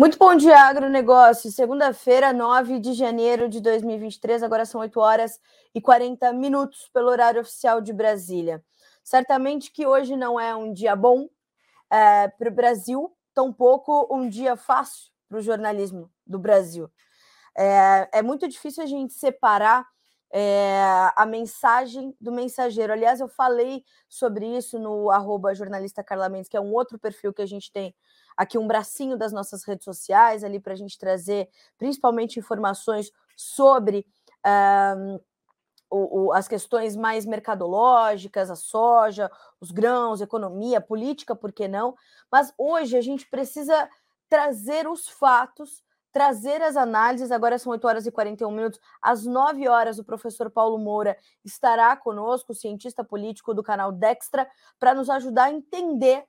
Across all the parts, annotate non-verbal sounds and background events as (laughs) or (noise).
Muito bom dia, agronegócio. Segunda-feira, 9 de janeiro de 2023, agora são 8 horas e 40 minutos pelo horário oficial de Brasília. Certamente que hoje não é um dia bom é, para o Brasil, tampouco um dia fácil para o jornalismo do Brasil. É, é, muito difícil a gente separar é, a mensagem do mensageiro. Aliás, eu falei sobre isso no arroba jornalista Carla Mendes, que é um outro perfil que a gente tem aqui um bracinho das nossas redes sociais ali para a gente trazer principalmente informações sobre um, o, o, as questões mais mercadológicas, a soja, os grãos, economia, política, por que não? Mas hoje a gente precisa trazer os fatos, trazer as análises. Agora são 8 horas e 41 minutos. Às 9 horas, o professor Paulo Moura estará conosco, cientista político do canal Dextra, para nos ajudar a entender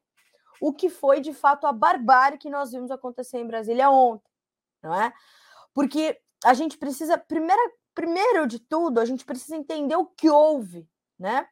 o que foi de fato a barbárie que nós vimos acontecer em Brasília ontem, não é? Porque a gente precisa, primeira, primeiro de tudo, a gente precisa entender o que houve, né?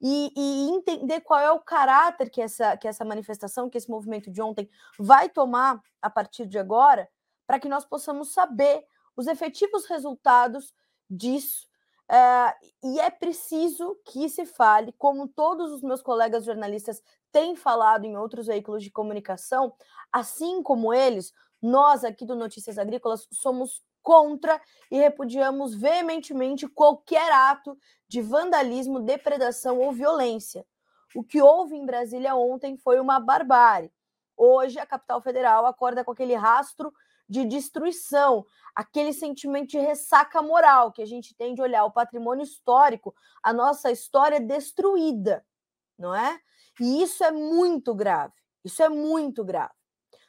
E, e, entender qual é o caráter que essa, que essa manifestação, que esse movimento de ontem vai tomar a partir de agora, para que nós possamos saber os efetivos resultados disso. É, e é preciso que se fale, como todos os meus colegas jornalistas tem falado em outros veículos de comunicação, assim como eles, nós aqui do Notícias Agrícolas somos contra e repudiamos veementemente qualquer ato de vandalismo, depredação ou violência. O que houve em Brasília ontem foi uma barbárie. Hoje, a capital federal acorda com aquele rastro de destruição, aquele sentimento de ressaca moral que a gente tem de olhar o patrimônio histórico, a nossa história destruída, não é? E isso é muito grave. Isso é muito grave.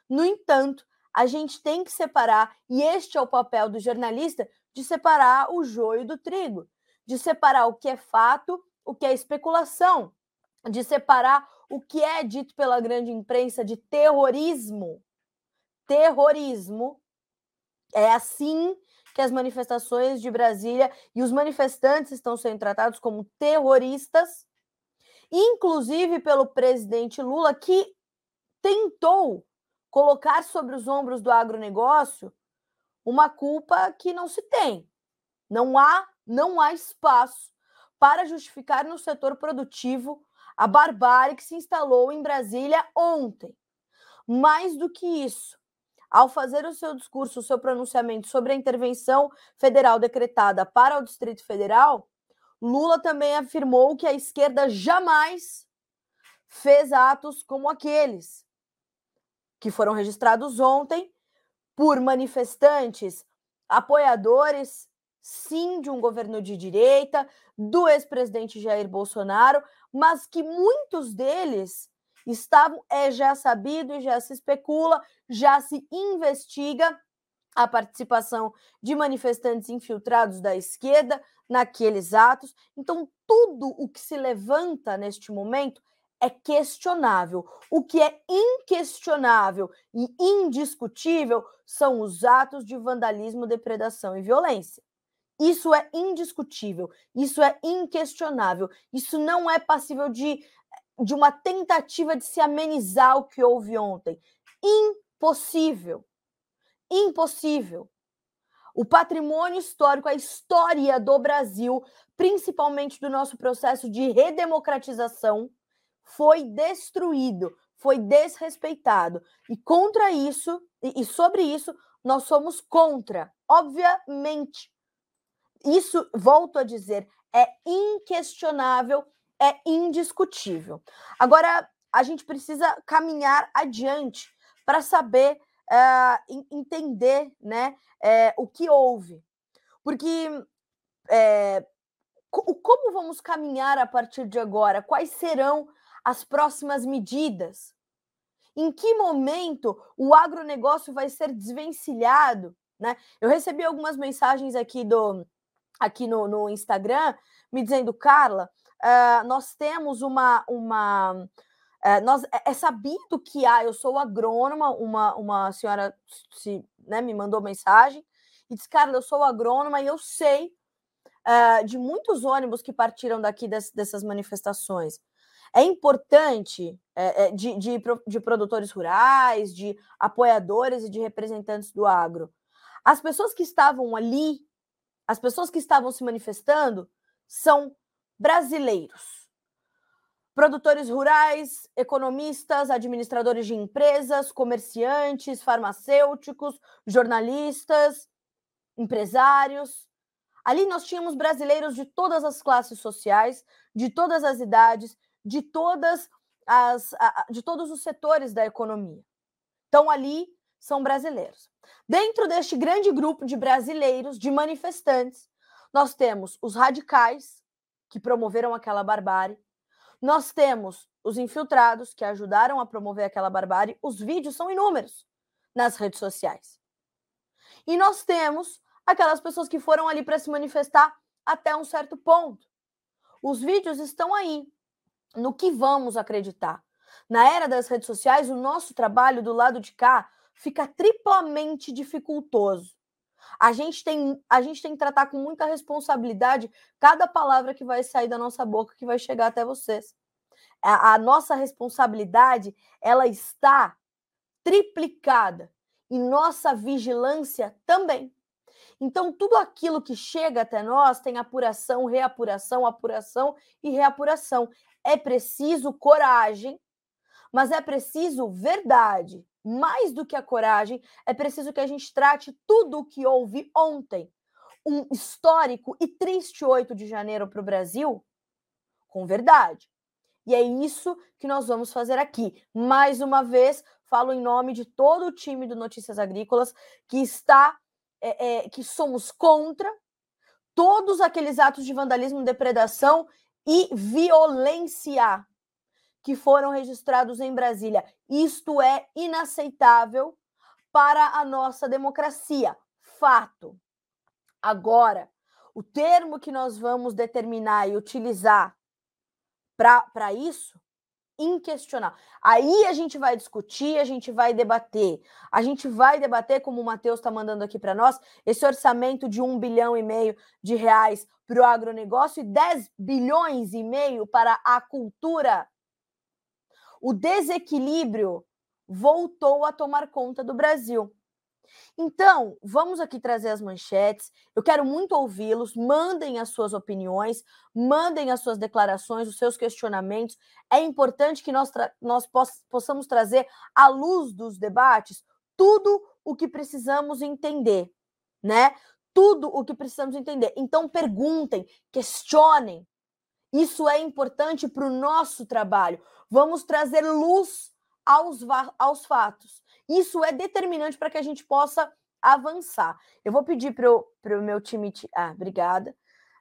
No entanto, a gente tem que separar, e este é o papel do jornalista, de separar o joio do trigo, de separar o que é fato, o que é especulação, de separar o que é dito pela grande imprensa de terrorismo. Terrorismo. É assim que as manifestações de Brasília e os manifestantes estão sendo tratados como terroristas inclusive pelo presidente Lula, que tentou colocar sobre os ombros do agronegócio uma culpa que não se tem. Não há, não há espaço para justificar no setor produtivo a barbárie que se instalou em Brasília ontem. Mais do que isso, ao fazer o seu discurso, o seu pronunciamento sobre a intervenção federal decretada para o Distrito Federal, Lula também afirmou que a esquerda jamais fez atos como aqueles que foram registrados ontem por manifestantes, apoiadores, sim, de um governo de direita, do ex-presidente Jair Bolsonaro, mas que muitos deles estavam, é já sabido, já se especula, já se investiga a participação de manifestantes infiltrados da esquerda naqueles atos. Então, tudo o que se levanta neste momento é questionável. O que é inquestionável e indiscutível são os atos de vandalismo, depredação e violência. Isso é indiscutível, isso é inquestionável, isso não é passível de, de uma tentativa de se amenizar o que houve ontem. Impossível. Impossível. O patrimônio histórico, a história do Brasil, principalmente do nosso processo de redemocratização, foi destruído, foi desrespeitado. E contra isso, e sobre isso, nós somos contra, obviamente. Isso, volto a dizer, é inquestionável, é indiscutível. Agora, a gente precisa caminhar adiante para saber uh, entender né, é, o que houve. Porque é, como vamos caminhar a partir de agora? Quais serão as próximas medidas? Em que momento o agronegócio vai ser desvencilhado? Né? Eu recebi algumas mensagens aqui do aqui no, no Instagram me dizendo, Carla, uh, nós temos uma, uma é, nós, é, é sabido que há, eu sou agrônoma, uma, uma senhora se, né, me mandou mensagem e disse, cara, eu sou agrônoma e eu sei uh, de muitos ônibus que partiram daqui des, dessas manifestações. é importante é, de, de, de produtores rurais, de apoiadores e de representantes do agro. As pessoas que estavam ali, as pessoas que estavam se manifestando, são brasileiros. Produtores rurais, economistas, administradores de empresas, comerciantes, farmacêuticos, jornalistas, empresários. Ali nós tínhamos brasileiros de todas as classes sociais, de todas as idades, de todas as de todos os setores da economia. Então ali são brasileiros. Dentro deste grande grupo de brasileiros, de manifestantes, nós temos os radicais que promoveram aquela barbárie. Nós temos os infiltrados que ajudaram a promover aquela barbárie. Os vídeos são inúmeros nas redes sociais. E nós temos aquelas pessoas que foram ali para se manifestar até um certo ponto. Os vídeos estão aí. No que vamos acreditar? Na era das redes sociais, o nosso trabalho do lado de cá fica triplamente dificultoso. A gente tem, a gente tem que tratar com muita responsabilidade cada palavra que vai sair da nossa boca, que vai chegar até vocês. A, a nossa responsabilidade, ela está triplicada e nossa vigilância também. Então, tudo aquilo que chega até nós tem apuração, reapuração, apuração e reapuração. É preciso coragem, mas é preciso verdade. Mais do que a coragem, é preciso que a gente trate tudo o que houve ontem. Um histórico e triste 8 de janeiro para o Brasil com verdade. E é isso que nós vamos fazer aqui. Mais uma vez, falo em nome de todo o time do Notícias Agrícolas que está é, é, que somos contra todos aqueles atos de vandalismo, depredação e violência que foram registrados em Brasília. Isto é inaceitável para a nossa democracia. Fato. Agora, o termo que nós vamos determinar e utilizar para isso inquestionável. Aí a gente vai discutir, a gente vai debater. A gente vai debater, como o Matheus está mandando aqui para nós, esse orçamento de um bilhão e meio de reais para o agronegócio e 10 bilhões e meio para a cultura. O desequilíbrio voltou a tomar conta do Brasil. Então, vamos aqui trazer as manchetes. Eu quero muito ouvi-los. Mandem as suas opiniões, mandem as suas declarações, os seus questionamentos. É importante que nós, nós poss possamos trazer à luz dos debates tudo o que precisamos entender, né? Tudo o que precisamos entender. Então, perguntem, questionem. Isso é importante para o nosso trabalho. Vamos trazer luz aos, aos fatos. Isso é determinante para que a gente possa avançar. Eu vou pedir para o meu time. Ah, obrigada.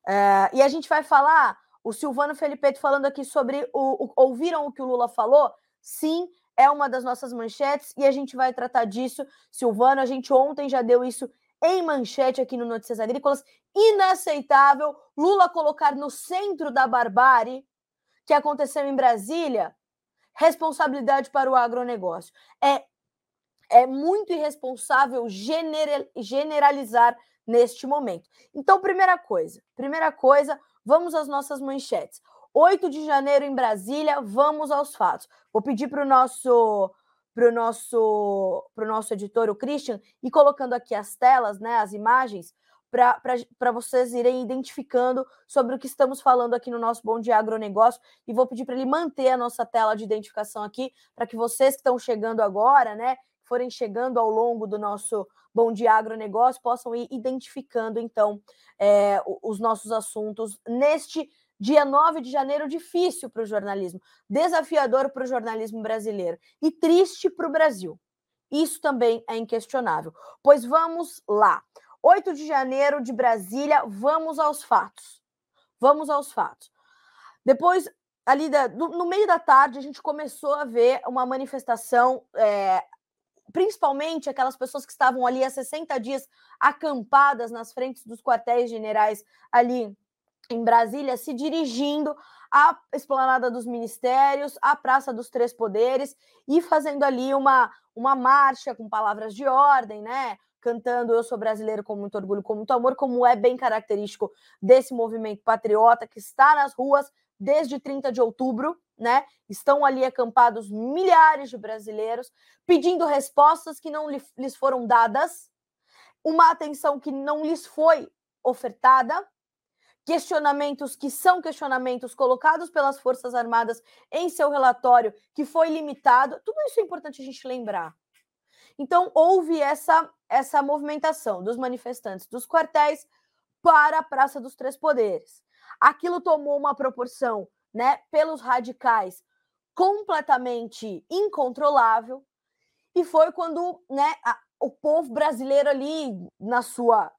Uh, e a gente vai falar. O Silvano Felipeto falando aqui sobre o, o. Ouviram o que o Lula falou? Sim, é uma das nossas manchetes e a gente vai tratar disso. Silvano, a gente ontem já deu isso em manchete aqui no Notícias Agrícolas. Inaceitável Lula colocar no centro da barbárie que aconteceu em Brasília responsabilidade para o agronegócio. É é muito irresponsável generalizar neste momento. Então, primeira coisa, primeira coisa, vamos às nossas manchetes. 8 de janeiro em Brasília, vamos aos fatos. Vou pedir para o nosso para o nosso, pro nosso editor, o Christian, e colocando aqui as telas, né, as imagens, para vocês irem identificando sobre o que estamos falando aqui no nosso Bom Dia Agronegócio. E vou pedir para ele manter a nossa tela de identificação aqui, para que vocês que estão chegando agora, né, forem chegando ao longo do nosso Bom Dia Agronegócio possam ir identificando, então, é, os nossos assuntos neste dia 9 de janeiro, difícil para o jornalismo, desafiador para o jornalismo brasileiro e triste para o Brasil. Isso também é inquestionável. Pois vamos lá. 8 de janeiro de Brasília, vamos aos fatos. Vamos aos fatos. Depois, ali da, no meio da tarde, a gente começou a ver uma manifestação é, principalmente aquelas pessoas que estavam ali há 60 dias acampadas nas frentes dos quartéis generais ali em Brasília, se dirigindo à esplanada dos ministérios, à Praça dos Três Poderes e fazendo ali uma, uma marcha com palavras de ordem, né? Cantando Eu sou brasileiro com muito orgulho, com muito amor, como é bem característico desse movimento patriota que está nas ruas desde 30 de outubro, né? Estão ali acampados milhares de brasileiros pedindo respostas que não lhes foram dadas, uma atenção que não lhes foi ofertada, questionamentos que são questionamentos colocados pelas Forças Armadas em seu relatório, que foi limitado. Tudo isso é importante a gente lembrar. Então, houve essa, essa movimentação dos manifestantes dos quartéis para a Praça dos Três Poderes. Aquilo tomou uma proporção, né, pelos radicais, completamente incontrolável, e foi quando, né, a, o povo brasileiro ali, na sua,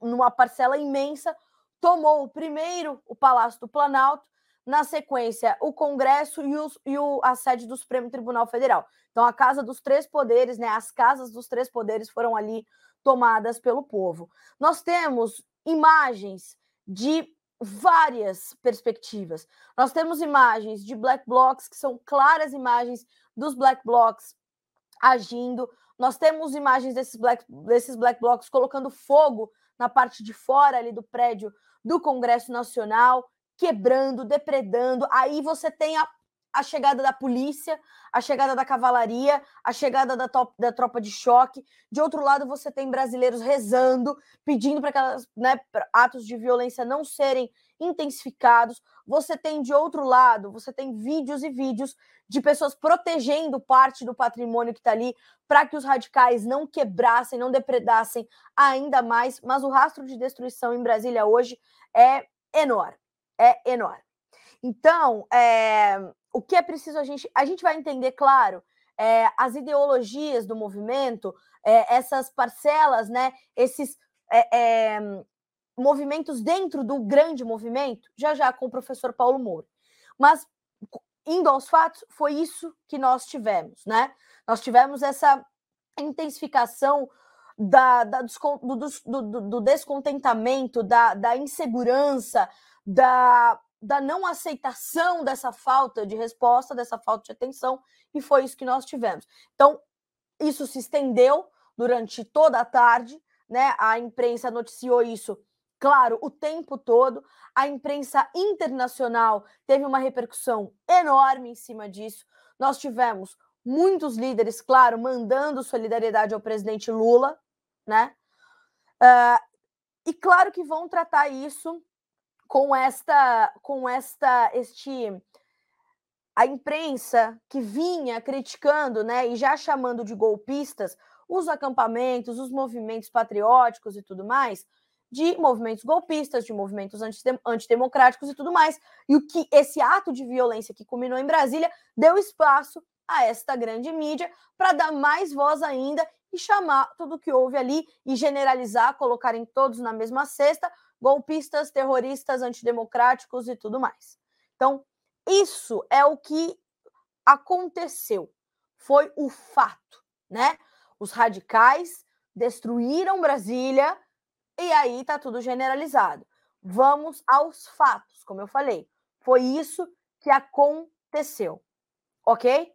numa parcela imensa, tomou primeiro o Palácio do Planalto, na sequência o Congresso e, os, e o, a sede do Supremo Tribunal Federal. Então, a Casa dos Três Poderes, né, as casas dos três poderes foram ali tomadas pelo povo. Nós temos imagens de várias perspectivas. Nós temos imagens de black blocs, que são claras imagens dos black blocs agindo. Nós temos imagens desses black, desses black blocs colocando fogo na parte de fora ali do prédio do Congresso Nacional, quebrando, depredando. Aí você tem a, a chegada da polícia, a chegada da cavalaria, a chegada da, top, da tropa de choque. De outro lado, você tem brasileiros rezando, pedindo para que né, atos de violência não serem intensificados. Você tem de outro lado, você tem vídeos e vídeos de pessoas protegendo parte do patrimônio que está ali para que os radicais não quebrassem, não depredassem ainda mais. Mas o rastro de destruição em Brasília hoje é enorme, é enorme. Então, é, o que é preciso a gente. A gente vai entender, claro, é, as ideologias do movimento, é, essas parcelas, né? Esses é, movimentos dentro do grande movimento, já já com o professor Paulo Moura. Mas, indo aos fatos, foi isso que nós tivemos, né? Nós tivemos essa intensificação da, da do, do, do, descontentamento, da, da insegurança, da, da não aceitação dessa falta de resposta, dessa falta de atenção, e foi isso que nós tivemos. Então, isso se estendeu durante toda a tarde, né? A imprensa noticiou isso claro, o tempo todo. A imprensa internacional teve uma repercussão enorme em cima disso. Nós tivemos muitos líderes, claro, mandando solidariedade ao presidente Lula, né? Uh, e claro que vão tratar isso com esta, com esta, este, a imprensa que vinha criticando, né, e já chamando de golpistas os acampamentos, os movimentos patrióticos e tudo mais, de movimentos golpistas, de movimentos antidemocráticos e tudo mais. E o que esse ato de violência que culminou em Brasília deu espaço a esta grande mídia para dar mais voz ainda e chamar tudo o que houve ali e generalizar, colocarem todos na mesma cesta, golpistas, terroristas, antidemocráticos e tudo mais. Então, isso é o que aconteceu. Foi o fato, né? Os radicais destruíram Brasília, e aí tá tudo generalizado. Vamos aos fatos, como eu falei. Foi isso que aconteceu. Ok?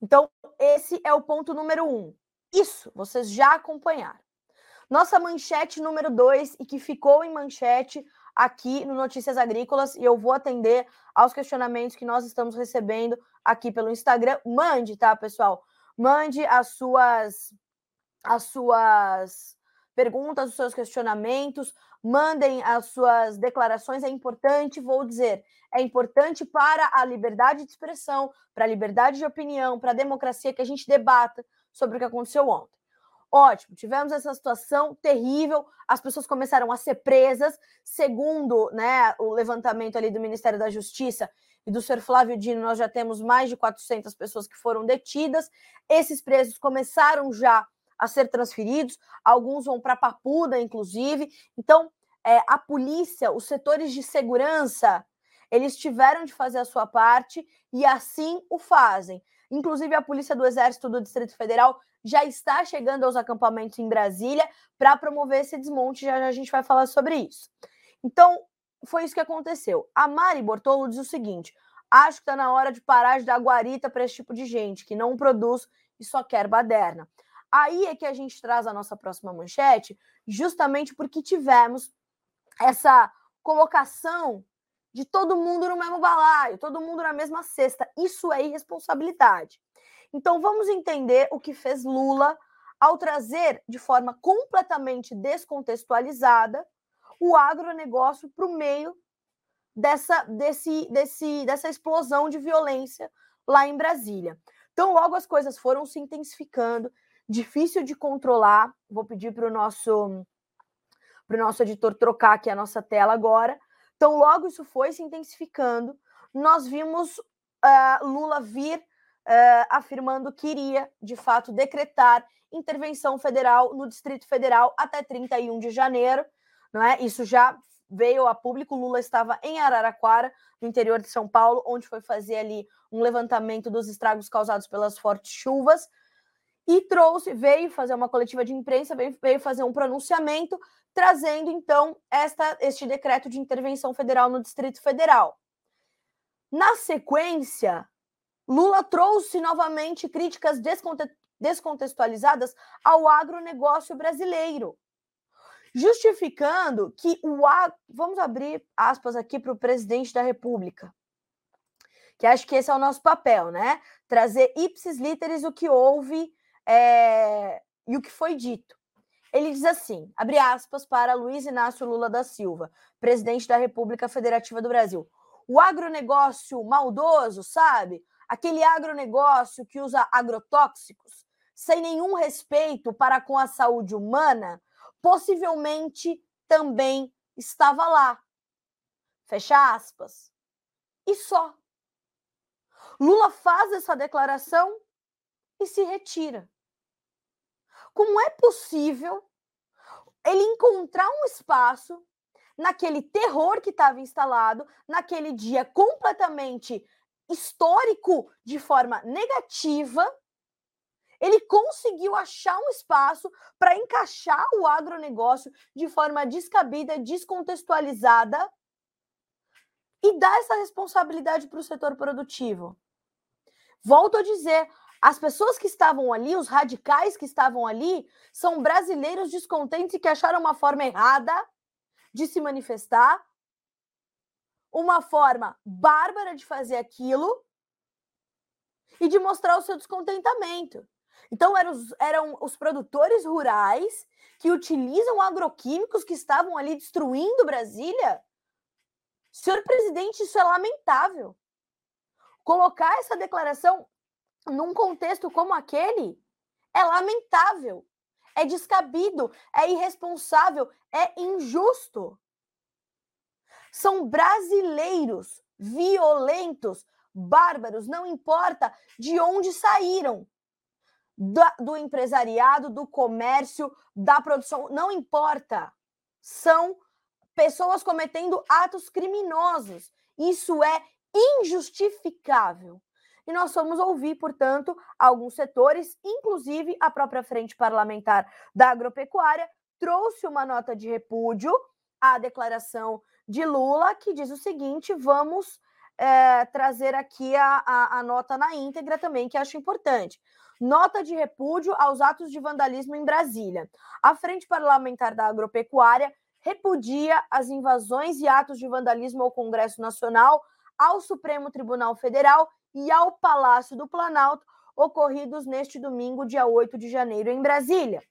Então, esse é o ponto número um. Isso vocês já acompanharam. Nossa manchete número dois, e que ficou em manchete aqui no Notícias Agrícolas, e eu vou atender aos questionamentos que nós estamos recebendo aqui pelo Instagram. Mande, tá, pessoal? Mande as suas as suas perguntas, os seus questionamentos, mandem as suas declarações. É importante, vou dizer, é importante para a liberdade de expressão, para a liberdade de opinião, para a democracia que a gente debata sobre o que aconteceu ontem. Ótimo, tivemos essa situação terrível, as pessoas começaram a ser presas, segundo né, o levantamento ali do Ministério da Justiça e do Sr. Flávio Dino, nós já temos mais de 400 pessoas que foram detidas. Esses presos começaram já a ser transferidos, alguns vão para Papuda, inclusive. Então, é, a polícia, os setores de segurança, eles tiveram de fazer a sua parte e assim o fazem. Inclusive, a Polícia do Exército do Distrito Federal já está chegando aos acampamentos em Brasília para promover esse desmonte. Já, já a gente vai falar sobre isso. Então, foi isso que aconteceu. A Mari Bortolo diz o seguinte: acho que está na hora de parar de dar guarita para esse tipo de gente que não produz e só quer baderna. Aí é que a gente traz a nossa próxima manchete, justamente porque tivemos essa colocação de todo mundo no mesmo balaio, todo mundo na mesma cesta. Isso é irresponsabilidade. Então vamos entender o que fez Lula ao trazer de forma completamente descontextualizada o agronegócio para o meio dessa, desse, desse, dessa explosão de violência lá em Brasília. Então, logo as coisas foram se intensificando, difícil de controlar. Vou pedir para o nosso, pro nosso editor trocar aqui a nossa tela agora. Então, logo isso foi se intensificando. Nós vimos uh, Lula vir uh, afirmando que iria, de fato, decretar intervenção federal no Distrito Federal até 31 de janeiro. Não é? Isso já veio a público. Lula estava em Araraquara, no interior de São Paulo, onde foi fazer ali um levantamento dos estragos causados pelas fortes chuvas e trouxe, veio fazer uma coletiva de imprensa, veio, veio fazer um pronunciamento, trazendo então esta, este decreto de intervenção federal no Distrito Federal. Na sequência, Lula trouxe novamente críticas descontextualizadas ao agronegócio brasileiro, justificando que o agro. Vamos abrir aspas aqui para o presidente da República, que acho que esse é o nosso papel, né? Trazer ipsis literis o que houve é, e o que foi dito. Ele diz assim: abre aspas para Luiz Inácio Lula da Silva, presidente da República Federativa do Brasil. O agronegócio maldoso, sabe? Aquele agronegócio que usa agrotóxicos sem nenhum respeito para com a saúde humana, possivelmente também estava lá. Fecha aspas. E só. Lula faz essa declaração e se retira. Como é possível ele encontrar um espaço naquele terror que estava instalado, naquele dia completamente histórico de forma negativa, ele conseguiu achar um espaço para encaixar o agronegócio de forma descabida, descontextualizada e dar essa responsabilidade para o setor produtivo. Volto a dizer, as pessoas que estavam ali, os radicais que estavam ali, são brasileiros descontentes que acharam uma forma errada de se manifestar, uma forma bárbara de fazer aquilo e de mostrar o seu descontentamento. Então, eram os, eram os produtores rurais que utilizam agroquímicos que estavam ali destruindo Brasília. Senhor presidente, isso é lamentável. Colocar essa declaração num contexto como aquele, é lamentável, é descabido, é irresponsável, é injusto. São brasileiros violentos, bárbaros, não importa de onde saíram. do empresariado, do comércio, da produção, não importa. São pessoas cometendo atos criminosos. Isso é injustificável e nós fomos ouvir, portanto, alguns setores, inclusive a própria Frente Parlamentar da Agropecuária, trouxe uma nota de repúdio à declaração de Lula, que diz o seguinte: vamos é, trazer aqui a, a, a nota na íntegra também, que acho importante. Nota de repúdio aos atos de vandalismo em Brasília. A Frente Parlamentar da Agropecuária repudia as invasões e atos de vandalismo ao Congresso Nacional, ao Supremo Tribunal Federal e ao Palácio do Planalto, ocorridos neste domingo, dia 8 de janeiro, em Brasília.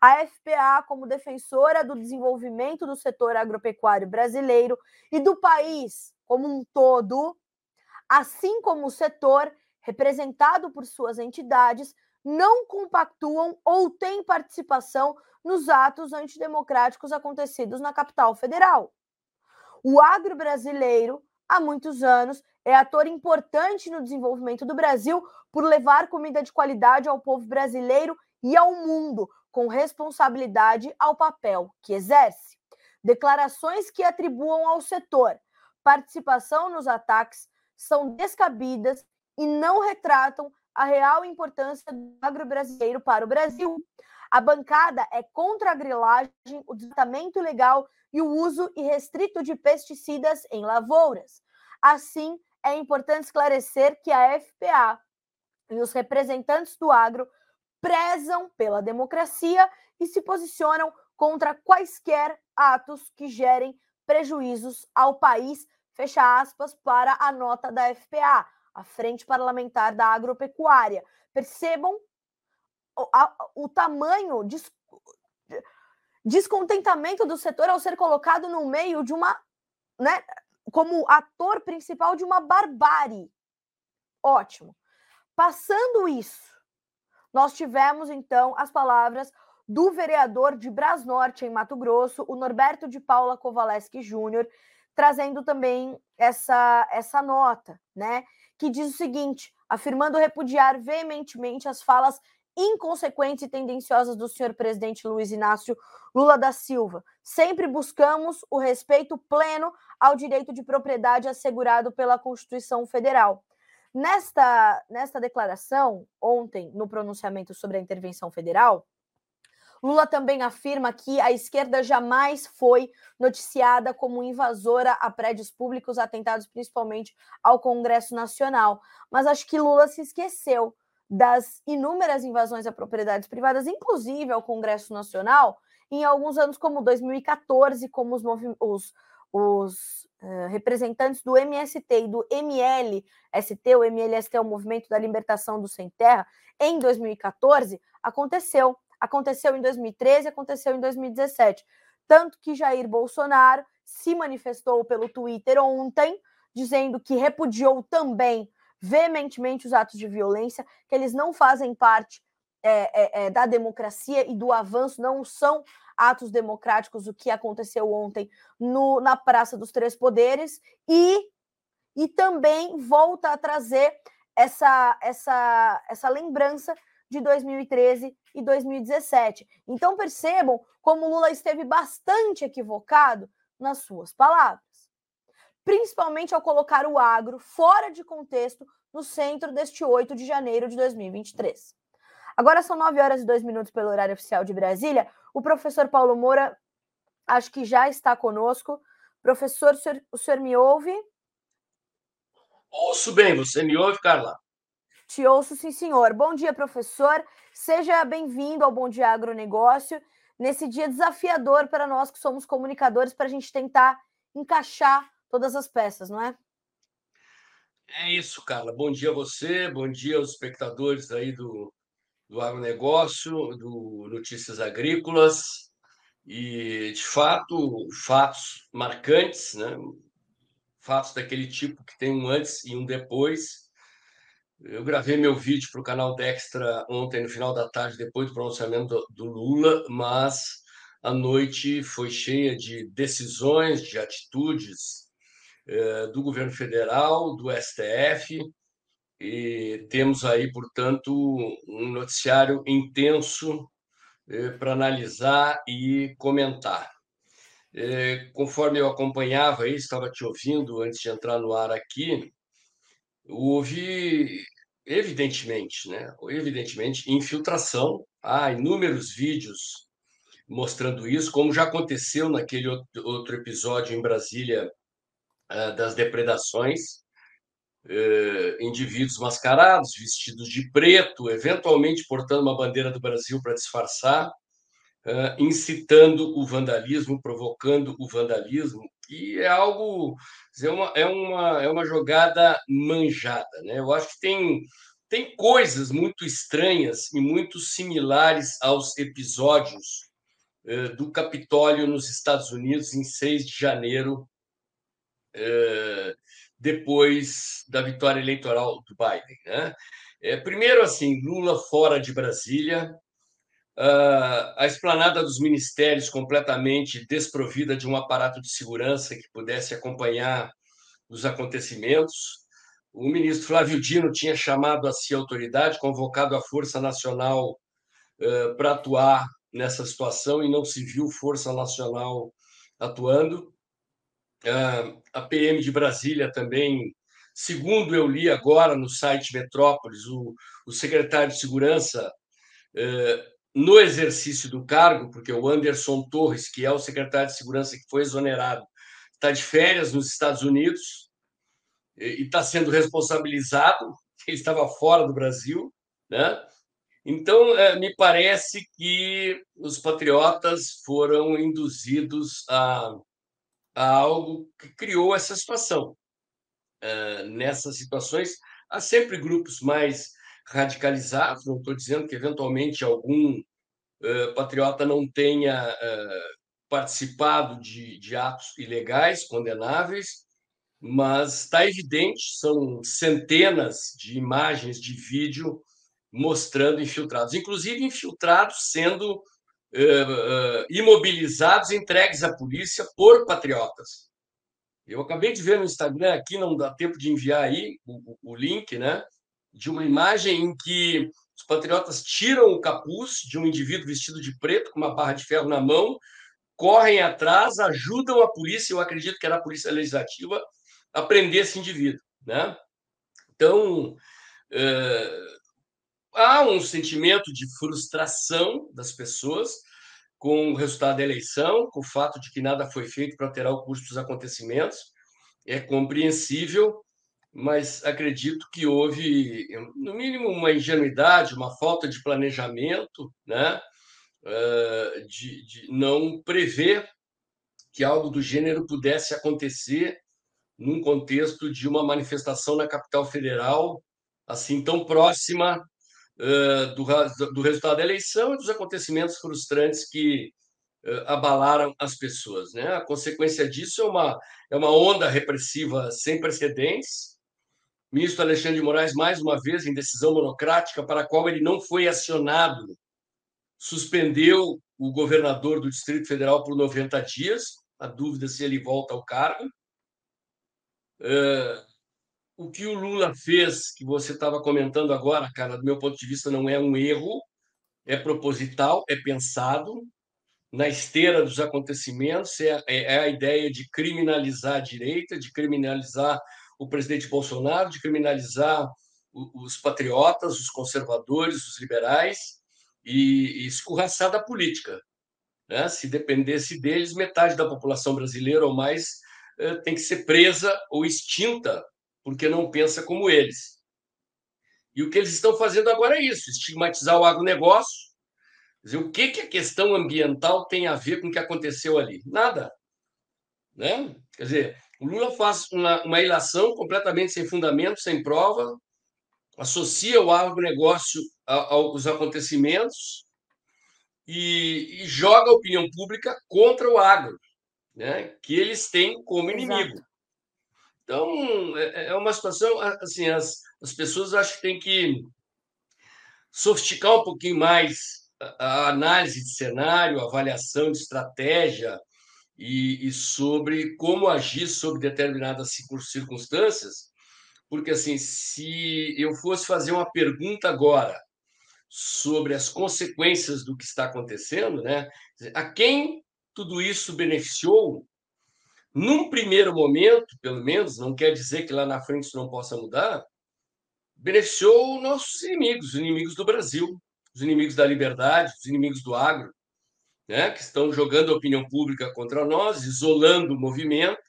A FPA, como defensora do desenvolvimento do setor agropecuário brasileiro e do país como um todo, assim como o setor representado por suas entidades, não compactuam ou têm participação nos atos antidemocráticos acontecidos na capital federal. O agro brasileiro, há muitos anos, é ator importante no desenvolvimento do Brasil por levar comida de qualidade ao povo brasileiro e ao mundo, com responsabilidade ao papel que exerce. Declarações que atribuam ao setor participação nos ataques são descabidas e não retratam a real importância do agro brasileiro para o Brasil. A bancada é contra a grilagem, o tratamento ilegal e o uso irrestrito de pesticidas em lavouras. Assim, é importante esclarecer que a FPA e os representantes do agro prezam pela democracia e se posicionam contra quaisquer atos que gerem prejuízos ao país, fecha aspas, para a nota da FPA, a Frente Parlamentar da Agropecuária. Percebam o, a, o tamanho descontentamento do setor ao ser colocado no meio de uma, né, como ator principal de uma barbárie. Ótimo. Passando isso, nós tivemos então as palavras do vereador de Brasnorte, em Mato Grosso, o Norberto de Paula Kovaleski Júnior, trazendo também essa, essa nota, né? Que diz o seguinte: afirmando repudiar veementemente as falas inconsequentes e tendenciosas do senhor presidente Luiz Inácio Lula da Silva. Sempre buscamos o respeito pleno ao direito de propriedade assegurado pela Constituição Federal. Nesta, nesta declaração, ontem, no pronunciamento sobre a intervenção federal, Lula também afirma que a esquerda jamais foi noticiada como invasora a prédios públicos atentados principalmente ao Congresso Nacional. Mas acho que Lula se esqueceu das inúmeras invasões a propriedades privadas, inclusive ao Congresso Nacional, em alguns anos como 2014, como os, os, os uh, representantes do MST e do MLST, o MLST é o Movimento da Libertação do Sem Terra, em 2014, aconteceu. Aconteceu em 2013, aconteceu em 2017. Tanto que Jair Bolsonaro se manifestou pelo Twitter ontem, dizendo que repudiou também veementemente os atos de violência, que eles não fazem parte é, é, é, da democracia e do avanço, não são atos democráticos, o que aconteceu ontem no, na Praça dos Três Poderes, e, e também volta a trazer essa, essa, essa lembrança de 2013 e 2017. Então percebam como Lula esteve bastante equivocado nas suas palavras principalmente ao colocar o agro fora de contexto no centro deste 8 de janeiro de 2023. Agora são 9 horas e 2 minutos pelo horário oficial de Brasília. O professor Paulo Moura, acho que já está conosco. Professor, o senhor, o senhor me ouve? Ouço bem, você me ouve, Carla? Te ouço, sim, senhor. Bom dia, professor. Seja bem-vindo ao Bom Dia Agronegócio, nesse dia desafiador para nós que somos comunicadores, para a gente tentar encaixar todas as peças, não é? É isso, Carla. Bom dia a você, bom dia aos espectadores aí do, do agronegócio, do Notícias Agrícolas. E, de fato, fatos marcantes, né? fatos daquele tipo que tem um antes e um depois. Eu gravei meu vídeo para o canal Dextra ontem, no final da tarde, depois do pronunciamento do Lula, mas a noite foi cheia de decisões, de atitudes, do governo federal, do STF, e temos aí, portanto, um noticiário intenso eh, para analisar e comentar. Eh, conforme eu acompanhava aí, estava te ouvindo antes de entrar no ar aqui, houve, evidentemente, né, evidentemente, infiltração. Há inúmeros vídeos mostrando isso, como já aconteceu naquele outro episódio em Brasília eh, das depredações, eh, indivíduos mascarados, vestidos de preto, eventualmente portando uma bandeira do Brasil para disfarçar, eh, incitando o vandalismo, provocando o vandalismo, e é algo, é uma, é uma, é uma jogada manjada. Né? Eu acho que tem, tem coisas muito estranhas e muito similares aos episódios do Capitólio nos Estados Unidos em 6 de janeiro eh, depois da vitória eleitoral do Biden. Né? É, primeiro, assim, Lula fora de Brasília, ah, a esplanada dos ministérios completamente desprovida de um aparato de segurança que pudesse acompanhar os acontecimentos. O ministro Flávio Dino tinha chamado a si a autoridade, convocado a Força Nacional uh, para atuar nessa situação e não se viu Força Nacional atuando. Ah, a PM de Brasília também, segundo eu li agora no site Metrópolis, o, o secretário de Segurança, eh, no exercício do cargo, porque o Anderson Torres, que é o secretário de Segurança que foi exonerado, está de férias nos Estados Unidos e está sendo responsabilizado, (laughs) ele estava fora do Brasil, né? Então, eh, me parece que os patriotas foram induzidos a a algo que criou essa situação. Uh, nessas situações, há sempre grupos mais radicalizados, não estou dizendo que eventualmente algum uh, patriota não tenha uh, participado de, de atos ilegais, condenáveis, mas está evidente, são centenas de imagens de vídeo mostrando infiltrados, inclusive infiltrados sendo uh, uh, imobilizados, entregues à polícia por patriotas. Eu acabei de ver no Instagram, aqui não dá tempo de enviar aí o, o link, né? De uma imagem em que os patriotas tiram o capuz de um indivíduo vestido de preto, com uma barra de ferro na mão, correm atrás, ajudam a polícia, eu acredito que era a polícia legislativa, a prender esse indivíduo. Né? Então, é, há um sentimento de frustração das pessoas com o resultado da eleição, com o fato de que nada foi feito para alterar o curso dos acontecimentos. É compreensível, mas acredito que houve, no mínimo, uma ingenuidade, uma falta de planejamento, né? de, de não prever que algo do gênero pudesse acontecer num contexto de uma manifestação na capital federal assim tão próxima uh, do, do resultado da eleição e dos acontecimentos frustrantes que uh, abalaram as pessoas. Né? A consequência disso é uma, é uma onda repressiva sem precedentes. Ministro Alexandre de Moraes, mais uma vez, em decisão monocrática, para a qual ele não foi acionado suspendeu o governador do Distrito Federal por 90 dias, a dúvida se ele volta ao cargo. É, o que o Lula fez, que você estava comentando agora, cara, do meu ponto de vista, não é um erro, é proposital, é pensado na esteira dos acontecimentos, é, é, é a ideia de criminalizar a direita, de criminalizar o presidente Bolsonaro, de criminalizar os patriotas, os conservadores, os liberais e, escorraçada a política. Né? Se dependesse deles, metade da população brasileira ou mais eh, tem que ser presa ou extinta porque não pensa como eles. E o que eles estão fazendo agora é isso: estigmatizar o agronegócio. Dizer, o que, que a questão ambiental tem a ver com o que aconteceu ali? Nada. Né? Quer dizer, o Lula faz uma, uma ilação completamente sem fundamento, sem prova, associa o agronegócio aos acontecimentos e, e, joga a opinião pública contra o agro, né? que eles têm como inimigo. Exato. Então, é, é uma situação, assim, as, as pessoas acho que têm que sofisticar um pouquinho mais a, análise de cenário, a avaliação de estratégia e, e sobre como agir sobre determinadas circunstâncias, porque assim, se eu fosse fazer uma pergunta agora sobre as consequências do que está acontecendo, né? A quem tudo isso beneficiou? Num primeiro momento, pelo menos, não quer dizer que lá na frente isso não possa mudar, beneficiou nossos inimigos, os inimigos do Brasil, os inimigos da liberdade, os inimigos do agro, né? que estão jogando a opinião pública contra nós, isolando o movimento,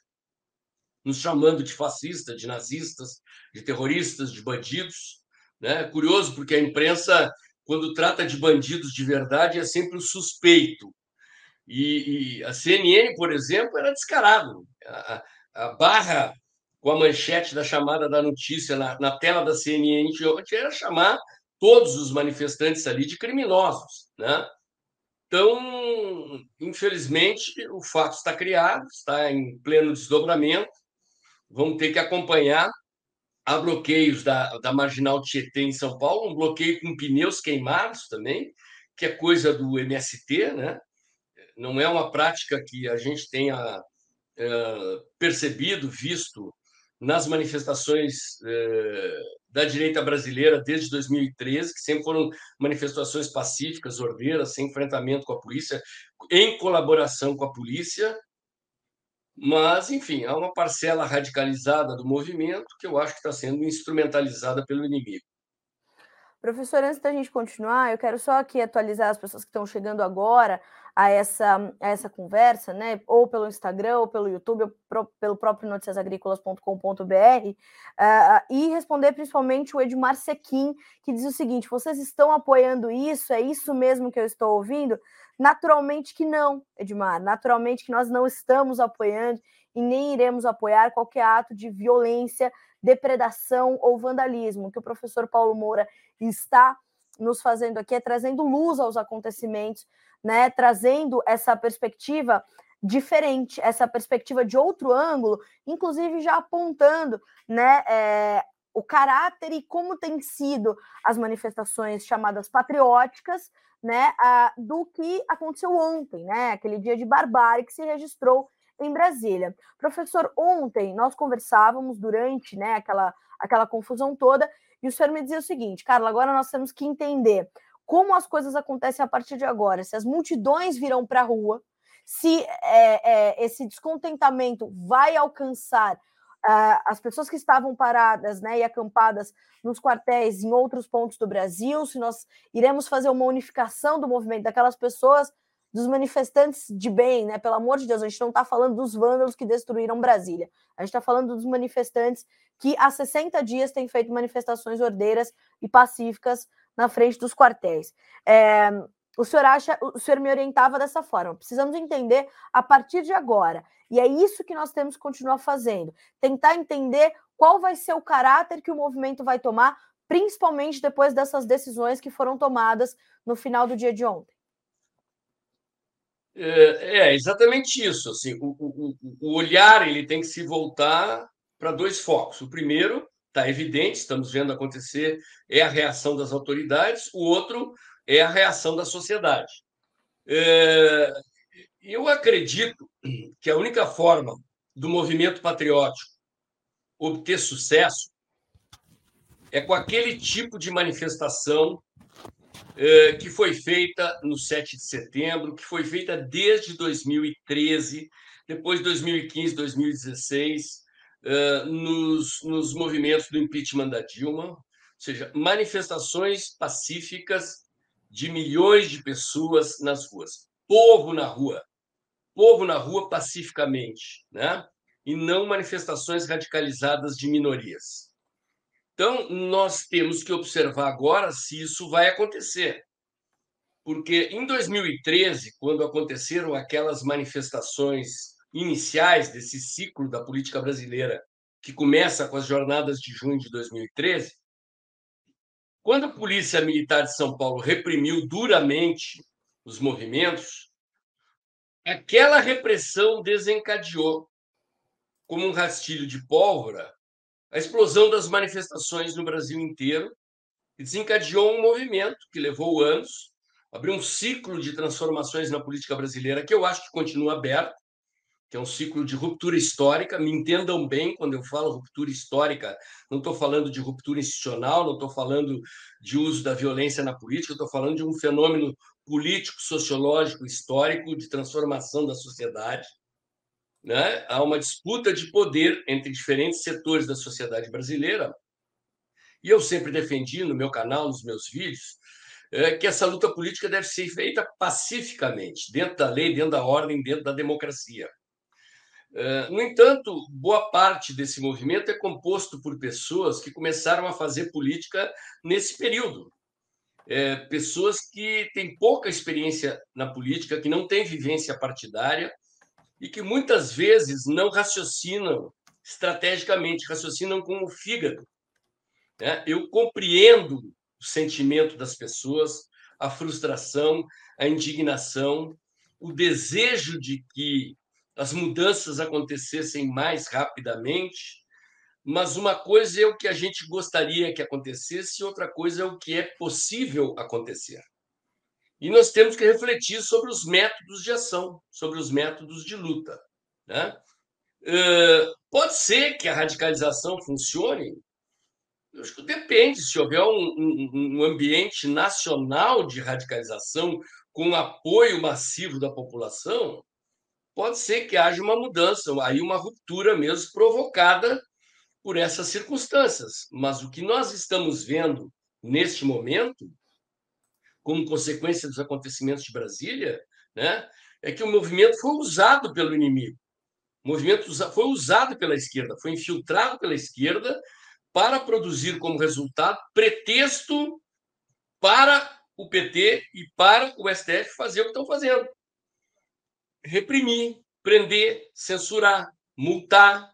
nos chamando de fascistas, de nazistas, de terroristas, de bandidos. Né? Curioso, porque a imprensa, quando trata de bandidos de verdade, é sempre o suspeito. E, e a CNN, por exemplo, era descarado. A, a, barra com a manchete da chamada da notícia na, na tela da CNN era chamar todos os manifestantes ali de criminosos. Né? Então, infelizmente, o fato está criado, está em pleno desdobramento vão ter que acompanhar. Há bloqueios da, da Marginal Tietê em São Paulo, um bloqueio com pneus queimados também, que é coisa do MST, né? Não é uma prática que a gente tenha uh, percebido, visto nas manifestações uh, da direita brasileira desde 2013, que sempre foram manifestações pacíficas, ordeiras, sem enfrentamento com a polícia, em colaboração com a polícia, mas, enfim, há uma parcela radicalizada do movimento que eu acho que está sendo instrumentalizada pelo inimigo. Professor, antes da gente continuar, eu quero só aqui atualizar as pessoas que estão chegando agora. A essa, a essa conversa, né? Ou pelo Instagram, ou pelo YouTube, ou pro, pelo próprio noticiasagrícolas.com.br, uh, e responder principalmente o Edmar Sequim, que diz o seguinte: vocês estão apoiando isso? É isso mesmo que eu estou ouvindo? Naturalmente que não, Edmar, naturalmente que nós não estamos apoiando e nem iremos apoiar qualquer ato de violência, depredação ou vandalismo. Que o professor Paulo Moura está nos fazendo aqui é trazendo luz aos acontecimentos, né? Trazendo essa perspectiva diferente, essa perspectiva de outro ângulo, inclusive já apontando, né? É, o caráter e como tem sido as manifestações chamadas patrióticas, né, a, do que aconteceu ontem, né, aquele dia de barbárie que se registrou em Brasília. Professor, ontem nós conversávamos durante, né, aquela, aquela confusão toda e o senhor me dizia o seguinte, Carla, agora nós temos que entender como as coisas acontecem a partir de agora, se as multidões virão para a rua, se é, é, esse descontentamento vai alcançar uh, as pessoas que estavam paradas né, e acampadas nos quartéis em outros pontos do Brasil, se nós iremos fazer uma unificação do movimento daquelas pessoas, dos manifestantes de bem, né? Pelo amor de Deus, a gente não está falando dos vândalos que destruíram Brasília. A gente está falando dos manifestantes que há 60 dias têm feito manifestações ordeiras e pacíficas na frente dos quartéis. É, o senhor acha, o senhor me orientava dessa forma. Precisamos entender a partir de agora. E é isso que nós temos que continuar fazendo. Tentar entender qual vai ser o caráter que o movimento vai tomar, principalmente depois dessas decisões que foram tomadas no final do dia de ontem. É, é exatamente isso. Assim, o, o, o olhar ele tem que se voltar para dois focos. O primeiro está evidente, estamos vendo acontecer, é a reação das autoridades. O outro é a reação da sociedade. É, eu acredito que a única forma do movimento patriótico obter sucesso é com aquele tipo de manifestação é, que foi feita no 7 de setembro, que foi feita desde 2013, depois 2015, 2016, é, nos, nos movimentos do impeachment da Dilma, ou seja, manifestações pacíficas de milhões de pessoas nas ruas. Povo na rua. Povo na rua pacificamente, né? E não manifestações radicalizadas de minorias. Então, nós temos que observar agora se isso vai acontecer. Porque em 2013, quando aconteceram aquelas manifestações iniciais desse ciclo da política brasileira, que começa com as jornadas de junho de 2013, quando a Polícia Militar de São Paulo reprimiu duramente os movimentos, aquela repressão desencadeou, como um rastilho de pólvora, a explosão das manifestações no Brasil inteiro e desencadeou um movimento que levou anos, abriu um ciclo de transformações na política brasileira que eu acho que continua aberto, que é um ciclo de ruptura histórica. Me entendam bem quando eu falo ruptura histórica, não estou falando de ruptura institucional, não estou falando de uso da violência na política, estou falando de um fenômeno político, sociológico, histórico de transformação da sociedade. Né? Há uma disputa de poder entre diferentes setores da sociedade brasileira. E eu sempre defendi no meu canal, nos meus vídeos, é, que essa luta política deve ser feita pacificamente, dentro da lei, dentro da ordem, dentro da democracia. Eh, no entanto, boa parte desse movimento é composto por pessoas que começaram a fazer política nesse período. É, pessoas que têm pouca experiência na política, que não têm vivência partidária e que muitas vezes não raciocinam estrategicamente, raciocinam com o fígado. Né? Eu compreendo o sentimento das pessoas, a frustração, a indignação, o desejo de que as mudanças acontecessem mais rapidamente, mas uma coisa é o que a gente gostaria que acontecesse, outra coisa é o que é possível acontecer. E nós temos que refletir sobre os métodos de ação, sobre os métodos de luta. Né? pode ser que a radicalização funcione? Eu acho que depende. Se houver um, um, um ambiente nacional de radicalização com apoio massivo da população, pode ser que haja uma mudança, aí uma ruptura mesmo provocada por essas circunstâncias. Mas o que nós estamos vendo neste momento, como consequência dos acontecimentos de Brasília, né? É que o movimento foi usado pelo inimigo. O movimento foi usado pela esquerda, foi infiltrado pela esquerda para produzir como resultado pretexto para o PT e para o STF fazer o que estão fazendo: reprimir, prender, censurar, multar,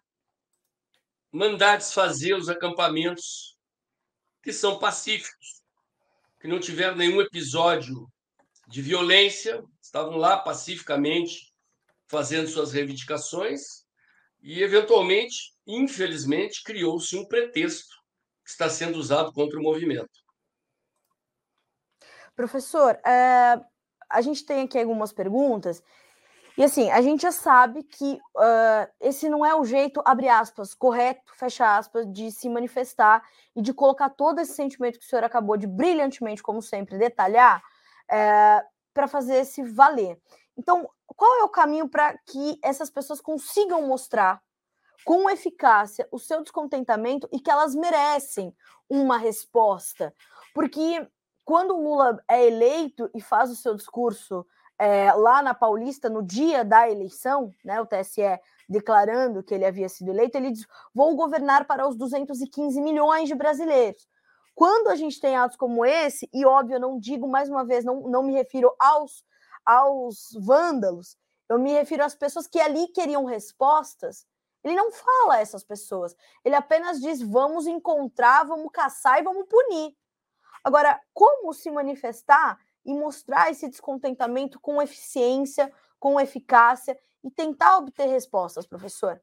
mandar desfazer os acampamentos que são pacíficos, que não tiveram nenhum episódio de violência, estavam lá pacificamente fazendo suas reivindicações e, eventualmente, infelizmente, criou-se um pretexto que está sendo usado contra o movimento. Professor, é, a gente tem aqui algumas perguntas e assim, a gente já sabe que uh, esse não é o jeito, abre aspas, correto, fecha aspas, de se manifestar e de colocar todo esse sentimento que o senhor acabou de brilhantemente, como sempre, detalhar, é, para fazer esse valer. Então, qual é o caminho para que essas pessoas consigam mostrar com eficácia o seu descontentamento e que elas merecem uma resposta? Porque quando o Lula é eleito e faz o seu discurso é, lá na Paulista, no dia da eleição, né, o TSE declarando que ele havia sido eleito, ele diz: vou governar para os 215 milhões de brasileiros. Quando a gente tem atos como esse, e óbvio, eu não digo mais uma vez, não, não me refiro aos, aos vândalos, eu me refiro às pessoas que ali queriam respostas. Ele não fala a essas pessoas, ele apenas diz: vamos encontrar, vamos caçar e vamos punir. Agora, como se manifestar e mostrar esse descontentamento com eficiência, com eficácia e tentar obter respostas, professor?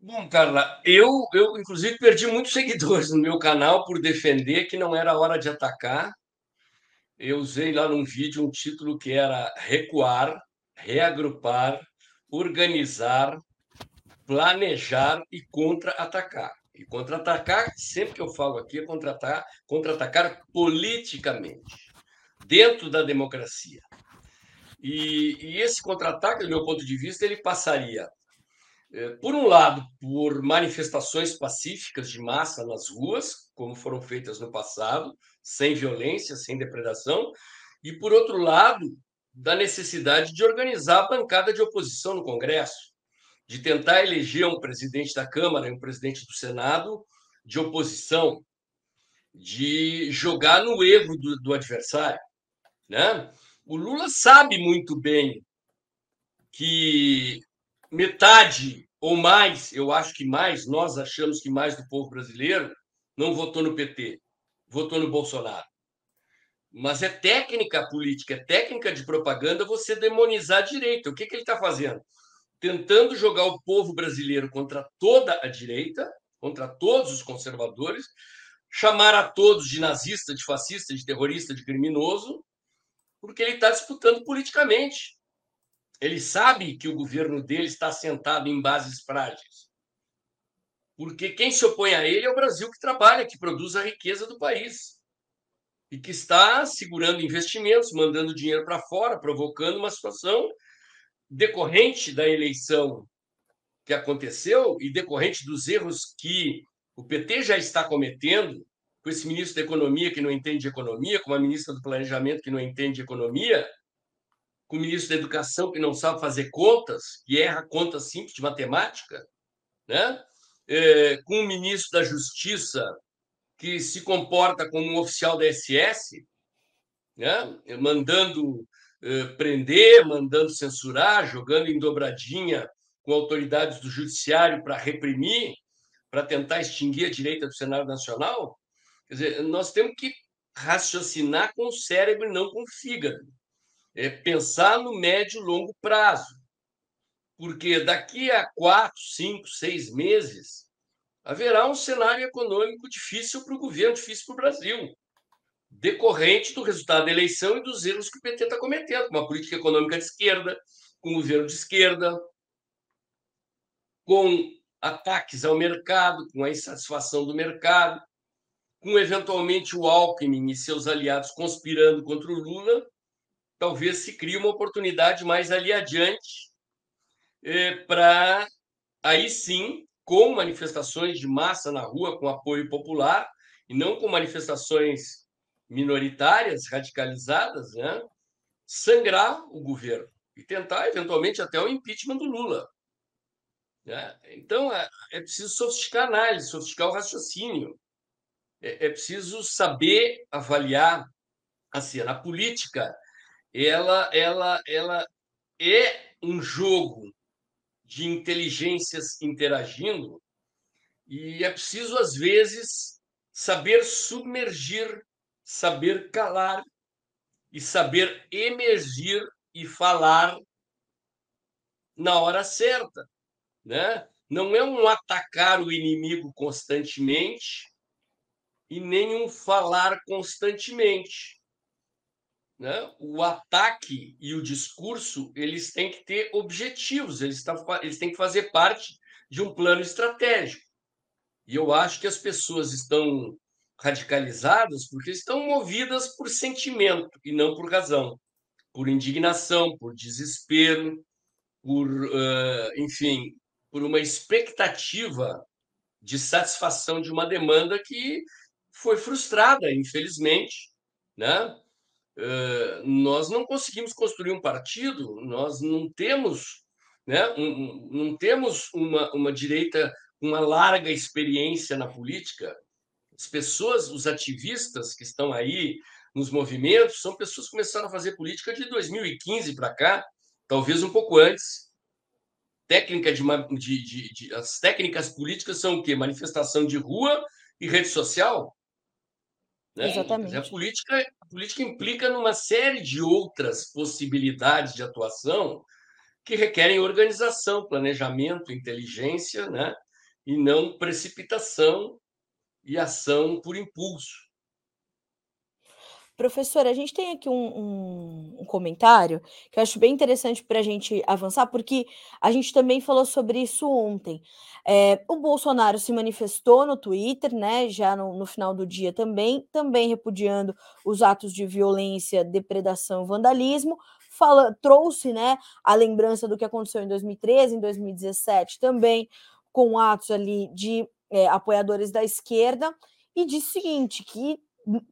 Bom, Carla, eu, eu inclusive perdi muitos (laughs) seguidores no meu canal por defender que não era hora de atacar. Eu usei lá num vídeo um título que era recuar, reagrupar, organizar, planejar e contra-atacar. E contra-atacar, sempre que eu falo aqui, é contra-atacar, contra-atacar politicamente, dentro da democracia. E, e esse contra-ataque, do meu ponto de vista, ele passaria, eh, por um lado, por manifestações pacíficas de massa nas ruas, como foram feitas no passado, sem violência, sem depredação, e, por outro lado, da necessidade de organizar a bancada de oposição no Congresso de tentar eleger um presidente da Câmara e um presidente do Senado de oposição, de jogar no erro do, do adversário. Né? O Lula sabe muito bem que metade ou mais, eu acho que mais, nós achamos que mais do povo brasileiro não votou no PT, votou no Bolsonaro. Mas é técnica política, é técnica de propaganda você demonizar a direita. O que, que ele está fazendo? Tentando jogar o povo brasileiro contra toda a direita, contra todos os conservadores, chamar a todos de nazista, de fascista, de terrorista, de criminoso, porque ele está disputando politicamente. Ele sabe que o governo dele está assentado em bases frágeis. Porque quem se opõe a ele é o Brasil que trabalha, que produz a riqueza do país. E que está segurando investimentos, mandando dinheiro para fora, provocando uma situação decorrente da eleição que aconteceu e decorrente dos erros que o PT já está cometendo, com esse ministro da Economia que não entende de economia, com a ministra do Planejamento que não entende de economia, com o ministro da Educação que não sabe fazer contas, que erra contas simples de matemática, né? É, com o ministro da Justiça que se comporta como um oficial da SS, né? mandando prender, mandando censurar, jogando em dobradinha com autoridades do judiciário para reprimir, para tentar extinguir a direita do Senado Nacional. Quer dizer, nós temos que raciocinar com o cérebro e não com o fígado. É pensar no médio e longo prazo. Porque daqui a quatro, cinco, seis meses haverá um cenário econômico difícil para o governo, difícil para o Brasil decorrente do resultado da eleição e dos erros que o PT está cometendo, com uma política econômica de esquerda, com um governo de esquerda, com ataques ao mercado, com a insatisfação do mercado, com eventualmente o Alckmin e seus aliados conspirando contra o Lula, talvez se crie uma oportunidade mais ali adiante é, para aí sim, com manifestações de massa na rua, com apoio popular, e não com manifestações minoritárias, radicalizadas, né? sangrar o governo e tentar, eventualmente, até o impeachment do Lula. Né? Então, é, é, preciso sofisticar a análise, sofisticar o raciocínio. É, é preciso saber avaliar assim, a política. Ela, ela, ela é um jogo de inteligências interagindo e é preciso, às vezes, saber submergir, saber calar e saber emergir e falar na hora certa, né? Não é um atacar o inimigo constantemente e nem um falar constantemente. Né? O ataque e o discurso eles têm que ter objetivos, eles, eles têm que fazer parte de um plano estratégico. E eu acho que as pessoas estão radicalizadas porque estão movidas por sentimento e não por razão, por indignação, por desespero, por, uh, enfim, por uma expectativa de satisfação de uma demanda que foi frustrada, infelizmente, né? Uh, nós não conseguimos construir um partido, nós não temos, né, um, não temos uma, uma direita uma larga experiência na política, as pessoas, os ativistas que estão aí nos movimentos, são pessoas que começaram a fazer política de 2015 para cá, talvez um pouco antes. Técnica de, de, de, de, as técnicas políticas são o quê? Manifestação de rua e rede social. Né? Exatamente. A política, a política implica numa série de outras possibilidades de atuação que requerem organização, planejamento, inteligência, né? e não precipitação e ação por impulso. Professora, a gente tem aqui um, um, um comentário que eu acho bem interessante para a gente avançar, porque a gente também falou sobre isso ontem. É, o Bolsonaro se manifestou no Twitter, né, já no, no, final do dia também, também repudiando os atos de violência, depredação, vandalismo, fala, trouxe, né, a lembrança do que aconteceu em 2013, em 2017 também, com atos ali de é, apoiadores da esquerda e disse o seguinte: que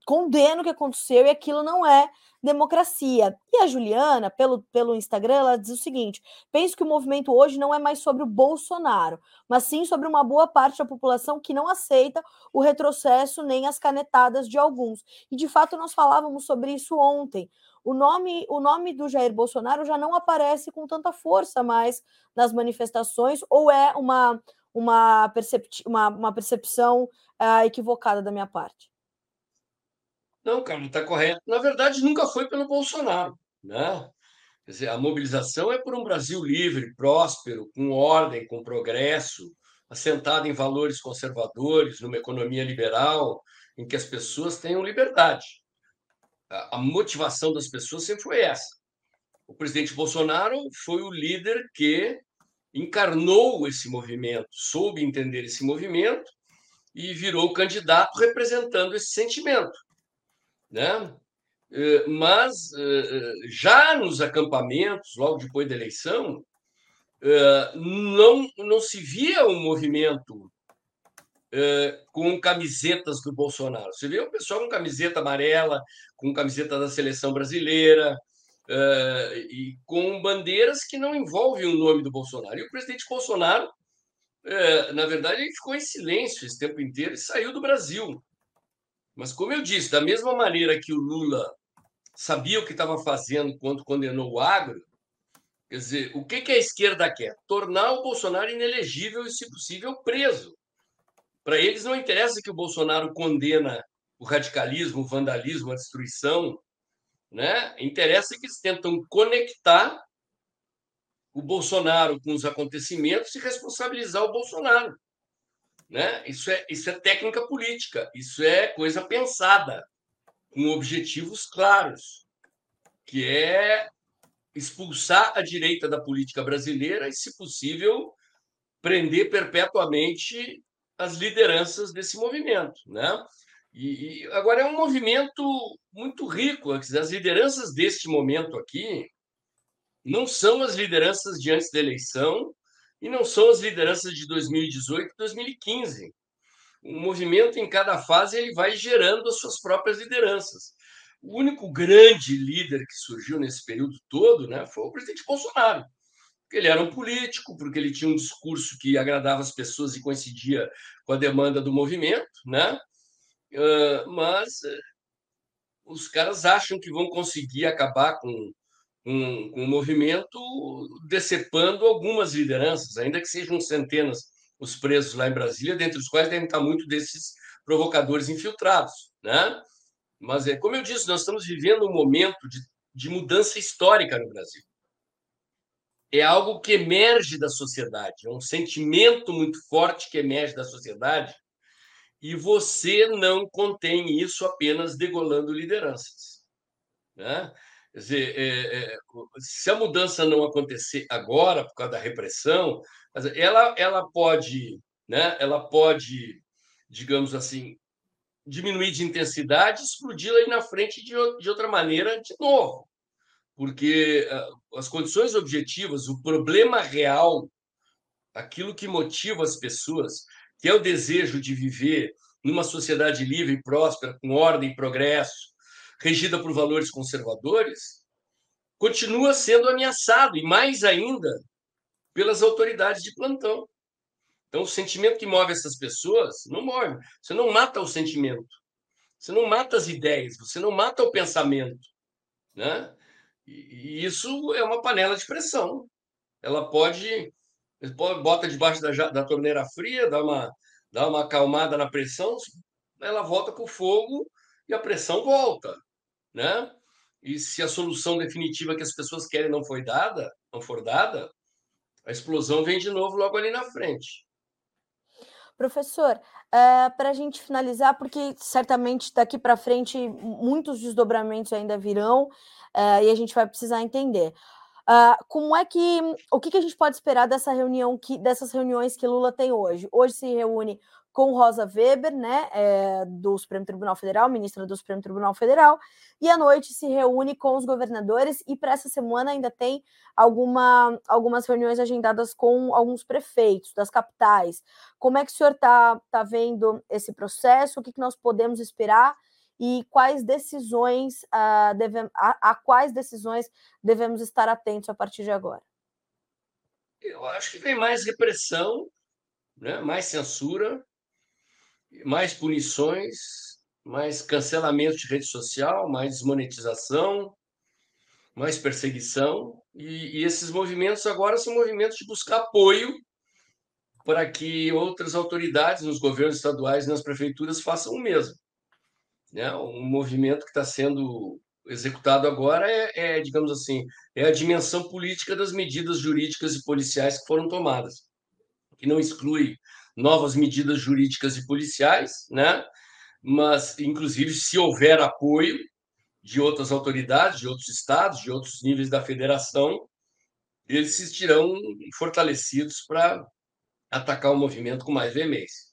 condena o que aconteceu e aquilo não é democracia. E a Juliana, pelo, pelo Instagram, ela diz o seguinte: penso que o movimento hoje não é mais sobre o Bolsonaro, mas sim sobre uma boa parte da população que não aceita o retrocesso nem as canetadas de alguns. E de fato nós falávamos sobre isso ontem. O nome, o nome do Jair Bolsonaro já não aparece com tanta força mais nas manifestações, ou é uma uma, uma, uma percepção uh, equivocada da minha parte. Não, cara, está correto. Na verdade, nunca foi pelo Bolsonaro. Né? Dizer, a mobilização é por um Brasil livre, próspero, com ordem, com progresso, assentado em valores conservadores, numa economia liberal, em que as pessoas tenham liberdade. A motivação das pessoas sempre foi essa. O presidente Bolsonaro foi o líder que encarnou esse movimento, soube entender esse movimento e virou candidato representando esse sentimento. Né? Eh, mas eh, já nos acampamentos, logo depois da eleição, eh, não, não se via um movimento com camisetas do Bolsonaro. Você vê o pessoal com camiseta amarela, com camiseta da seleção brasileira, uh, e com bandeiras que não envolvem o nome do Bolsonaro. E o presidente Bolsonaro, uh, na verdade, ele ficou em silêncio esse tempo inteiro e saiu do Brasil. Mas, como eu disse, da mesma maneira que o Lula sabia o que estava fazendo quando condenou o agro, quer dizer, o que, que a esquerda quer? Tornar o Bolsonaro inelegível e, se possível, preso. Para eles não interessa que o Bolsonaro condena o radicalismo, o vandalismo, a destruição, né? Interessa que eles tentam conectar o Bolsonaro com os acontecimentos e responsabilizar o Bolsonaro. Né? Isso, é, isso é técnica política, isso é coisa pensada, com objetivos claros, que é expulsar a direita da política brasileira e, se possível, prender perpetuamente as lideranças desse movimento. Né? E, e, agora é um movimento muito rico. As lideranças deste momento aqui não são as lideranças de antes da eleição e não são as lideranças de 2018 e 2015. O movimento em cada fase ele vai gerando as suas próprias lideranças. O único grande líder que surgiu nesse período todo né, foi o presidente Bolsonaro. Porque ele era um político, porque ele tinha um discurso que agradava as pessoas e coincidia com a demanda do movimento, né? Mas os caras acham que vão conseguir acabar com, com o movimento decepando algumas lideranças, ainda que sejam centenas os presos lá em Brasília, dentre os quais devem estar muito desses provocadores infiltrados, né? Mas é como eu disse, nós estamos vivendo um momento de, de mudança histórica no Brasil. É algo que emerge da sociedade, é um sentimento muito forte que emerge da sociedade, e você não contém isso apenas degolando lideranças. Né? Quer dizer, é, é, se a mudança não acontecer agora, por causa da repressão, ela, ela pode, né, ela pode, digamos assim, diminuir de intensidade explodir aí na frente de, de outra maneira de novo. Porque uh, as condições objetivas, o problema real, aquilo que motiva as pessoas, que é o desejo de viver numa sociedade livre e próspera, com ordem e progresso, regida por valores conservadores, continua sendo ameaçado, e mais ainda pelas autoridades de plantão. Então, o sentimento que move essas pessoas não move. Você não mata o sentimento, você não mata as ideias, você não mata o pensamento. Né? E isso é uma panela de pressão. Ela pode, bota debaixo da, da torneira fria, dá uma, dá uma acalmada na pressão, ela volta com o fogo e a pressão volta né? E se a solução definitiva que as pessoas querem não foi dada, não for dada, a explosão vem de novo logo ali na frente. Professor, uh, eh, para a gente finalizar, porque certamente daqui para frente muitos desdobramentos ainda virão uh, e a gente vai precisar entender. Uh, como é que o que, que, a gente pode esperar dessa reunião que dessas reuniões que Lula tem hoje? Hoje se reúne com Rosa Weber, né, é, do Supremo Tribunal Federal, ministra do Supremo Tribunal Federal, e à noite se reúne com os governadores e para essa semana ainda tem alguma, algumas reuniões agendadas com alguns prefeitos das capitais. Como é que o senhor está tá vendo esse processo? O que, que nós podemos esperar? E quais decisões uh, a, a quais decisões devemos estar atentos a partir de agora? Eu acho que vem mais repressão, né? mais censura, mais punições, mais cancelamento de rede social, mais desmonetização, mais perseguição. E, e, esses movimentos agora são movimentos de buscar apoio para que outras autoridades nos governos estaduais e nas prefeituras façam o mesmo. Né? Um movimento que está sendo executado agora é, é, digamos assim, é a dimensão política das medidas jurídicas e policiais que foram tomadas, que não exclui novas medidas jurídicas e policiais, né? mas, inclusive, se houver apoio de outras autoridades, de outros estados, de outros níveis da federação, eles se estirão fortalecidos para atacar o movimento com mais veemência.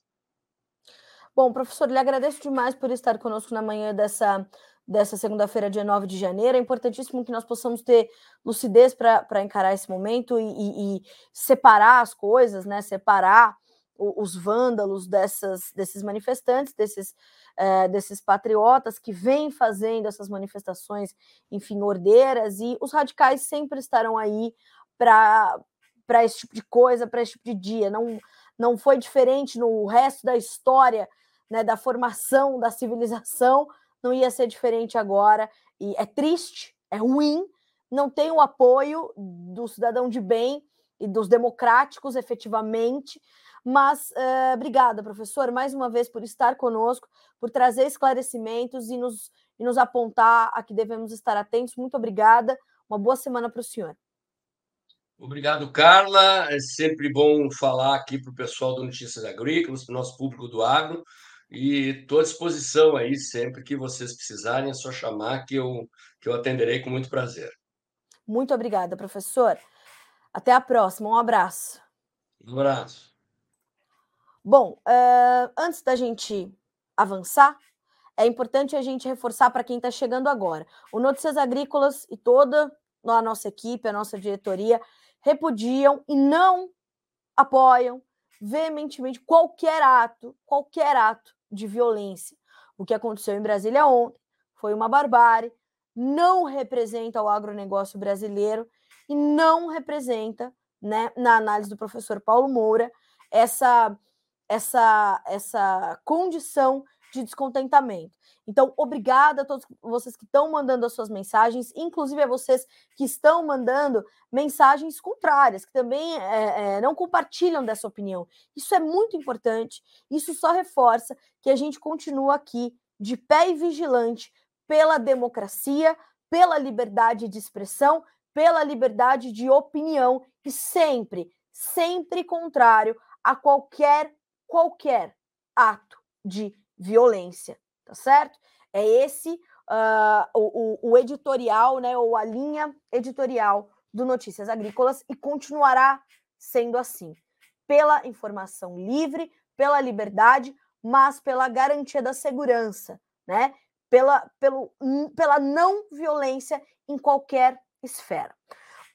Bom, professor, lhe agradeço demais por estar conosco na manhã dessa, dessa segunda-feira, dia 9 de janeiro. É importantíssimo que nós possamos ter lucidez para encarar esse momento e, e, e, separar as coisas, né? Separar os vândalos dessas, desses manifestantes, desses, é, desses patriotas que vêm fazendo essas manifestações, enfim, ordeiras, e os radicais sempre estarão aí para esse tipo de coisa, para esse tipo de dia. Não, não foi diferente no resto da história né, da formação da civilização, não ia ser diferente agora. E é triste, é ruim, não tem o apoio do cidadão de bem e dos democráticos, efetivamente. Mas uh, obrigada, professor, mais uma vez por estar conosco, por trazer esclarecimentos e nos, e nos apontar a que devemos estar atentos. Muito obrigada. Uma boa semana para o senhor. Obrigado, Carla. É sempre bom falar aqui para o pessoal do Notícias Agrícolas, para o nosso público do agro. E estou à disposição aí sempre que vocês precisarem, é só chamar que eu, que eu atenderei com muito prazer. Muito obrigada, professor. Até a próxima. Um abraço. Um abraço. Bom, uh, antes da gente avançar, é importante a gente reforçar para quem está chegando agora. O Notícias Agrícolas e toda a nossa equipe, a nossa diretoria, repudiam e não apoiam veementemente qualquer ato, qualquer ato de violência. O que aconteceu em Brasília ontem foi uma barbárie, não representa o agronegócio brasileiro e não representa, né, na análise do professor Paulo Moura, essa, essa, essa condição de descontentamento. Então, obrigada a todos vocês que estão mandando as suas mensagens, inclusive a vocês que estão mandando mensagens contrárias, que também é, é, não compartilham dessa opinião. Isso é muito importante, isso só reforça que a gente continua aqui de pé e vigilante pela democracia, pela liberdade de expressão, pela liberdade de opinião e sempre, sempre contrário a qualquer qualquer ato de violência, tá certo? É esse uh, o, o, editorial, né, ou a linha editorial do Notícias Agrícolas e continuará sendo assim, pela informação livre, pela liberdade, mas pela garantia da segurança, né? Pela, pelo, pela não violência em qualquer esfera.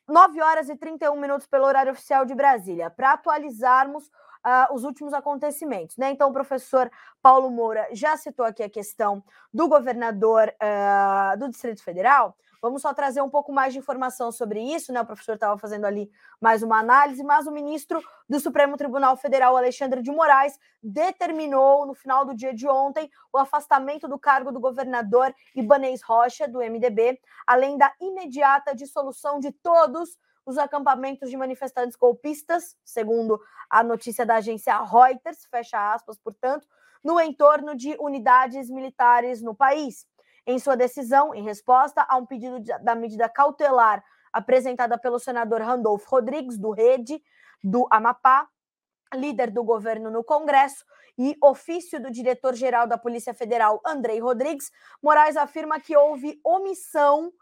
9 horas e 31 minutos pelo horário oficial de Brasília. Para atualizarmos uh, os últimos acontecimentos. Né? Então, o professor Paulo Moura já citou aqui a questão do governador uh, do Distrito Federal. Vamos só trazer um pouco mais de informação sobre isso, né? O professor estava fazendo ali mais uma análise, mas o ministro do Supremo Tribunal Federal, Alexandre de Moraes, determinou no final do dia de ontem o afastamento do cargo do governador Ibanez Rocha, do MDB, além da imediata dissolução de todos os acampamentos de manifestantes golpistas, segundo a notícia da agência Reuters, fecha aspas, portanto, no entorno de unidades militares no país. Em sua decisão, em resposta a um pedido da medida cautelar apresentada pelo senador Randolfo Rodrigues, do Rede, do Amapá, líder do governo no Congresso, e ofício do diretor-geral da Polícia Federal, Andrei Rodrigues, Moraes afirma que houve omissão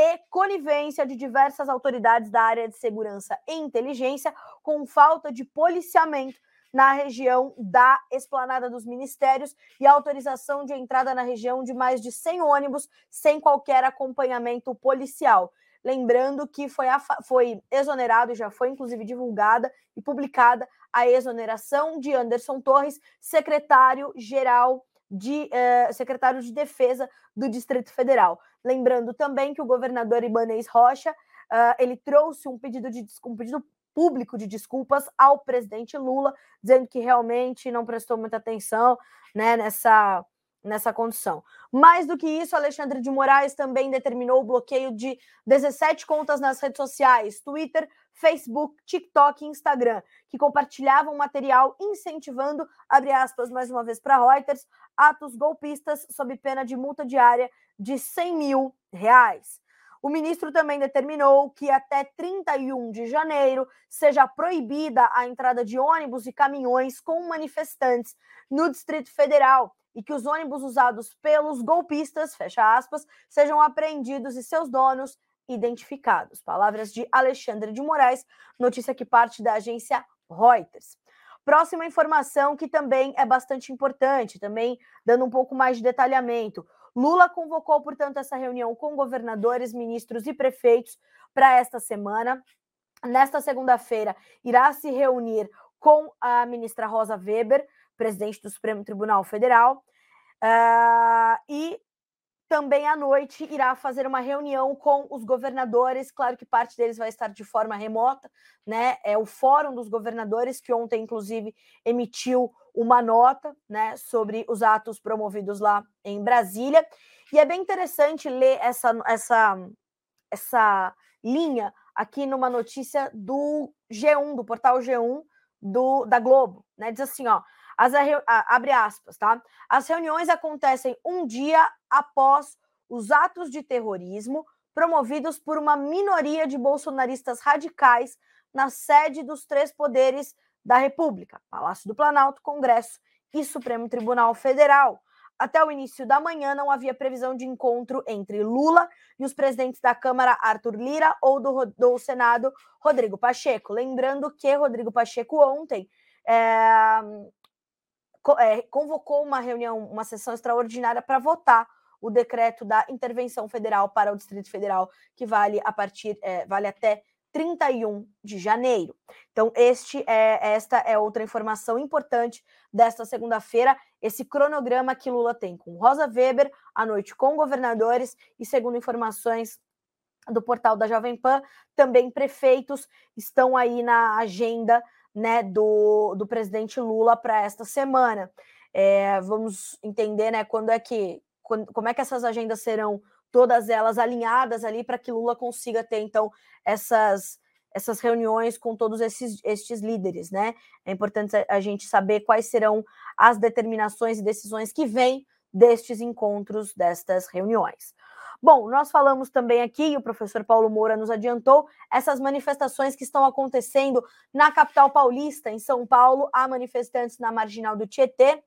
e conivência de diversas autoridades da área de segurança e inteligência com falta de policiamento na região da Esplanada dos Ministérios e autorização de entrada na região de mais de 100 ônibus sem qualquer acompanhamento policial. Lembrando que foi, foi exonerado, já foi inclusive divulgada e publicada a exoneração de Anderson Torres, secretário-geral de eh, secretário de Defesa do Distrito Federal. Lembrando também que o governador Ibanez Rocha uh, ele trouxe um pedido de um pedido público de desculpas ao presidente Lula, dizendo que realmente não prestou muita atenção né, nessa, nessa condição. Mais do que isso, Alexandre de Moraes também determinou o bloqueio de 17 contas nas redes sociais, Twitter, Facebook, TikTok e Instagram, que compartilhavam material incentivando, abre aspas mais uma vez para Reuters, atos golpistas sob pena de multa diária de 100 mil reais. O ministro também determinou que até 31 de janeiro seja proibida a entrada de ônibus e caminhões com manifestantes no Distrito Federal e que os ônibus usados pelos golpistas, fecha aspas, sejam apreendidos e seus donos identificados. Palavras de Alexandre de Moraes, notícia que parte da agência Reuters. Próxima informação que também é bastante importante, também dando um pouco mais de detalhamento. Lula convocou, portanto, essa reunião com governadores, ministros e prefeitos para esta semana. Nesta segunda-feira, irá se reunir com a ministra Rosa Weber, presidente do Supremo Tribunal Federal, uh, e também à noite irá fazer uma reunião com os governadores. Claro que parte deles vai estar de forma remota, né? É o Fórum dos Governadores, que ontem, inclusive, emitiu uma nota né, sobre os atos promovidos lá em Brasília. E é bem interessante ler essa, essa, essa linha aqui numa notícia do G1, do portal G1 do, da Globo. Né? Diz assim: ó, as, abre aspas, tá? As reuniões acontecem um dia após os atos de terrorismo promovidos por uma minoria de bolsonaristas radicais na sede dos três poderes da República, Palácio do Planalto, Congresso e Supremo Tribunal Federal. Até o início da manhã não havia previsão de encontro entre Lula e os presidentes da Câmara Arthur Lira ou do, do Senado Rodrigo Pacheco. Lembrando que Rodrigo Pacheco ontem é, convocou uma reunião, uma sessão extraordinária para votar o decreto da intervenção federal para o Distrito Federal, que vale a partir, é, vale até 31 de janeiro. Então, este é esta é outra informação importante desta segunda-feira, esse cronograma que Lula tem com Rosa Weber, à noite com governadores e segundo informações do portal da Jovem Pan, também prefeitos estão aí na agenda né, do, do presidente Lula para esta semana. É, vamos entender né, quando é que quando, como é que essas agendas serão todas elas alinhadas ali para que Lula consiga ter, então, essas, essas reuniões com todos esses, estes líderes, né? É importante a gente saber quais serão as determinações e decisões que vêm destes encontros, destas reuniões. Bom, nós falamos também aqui, o professor Paulo Moura nos adiantou, essas manifestações que estão acontecendo na capital paulista, em São Paulo, há manifestantes na marginal do Tietê,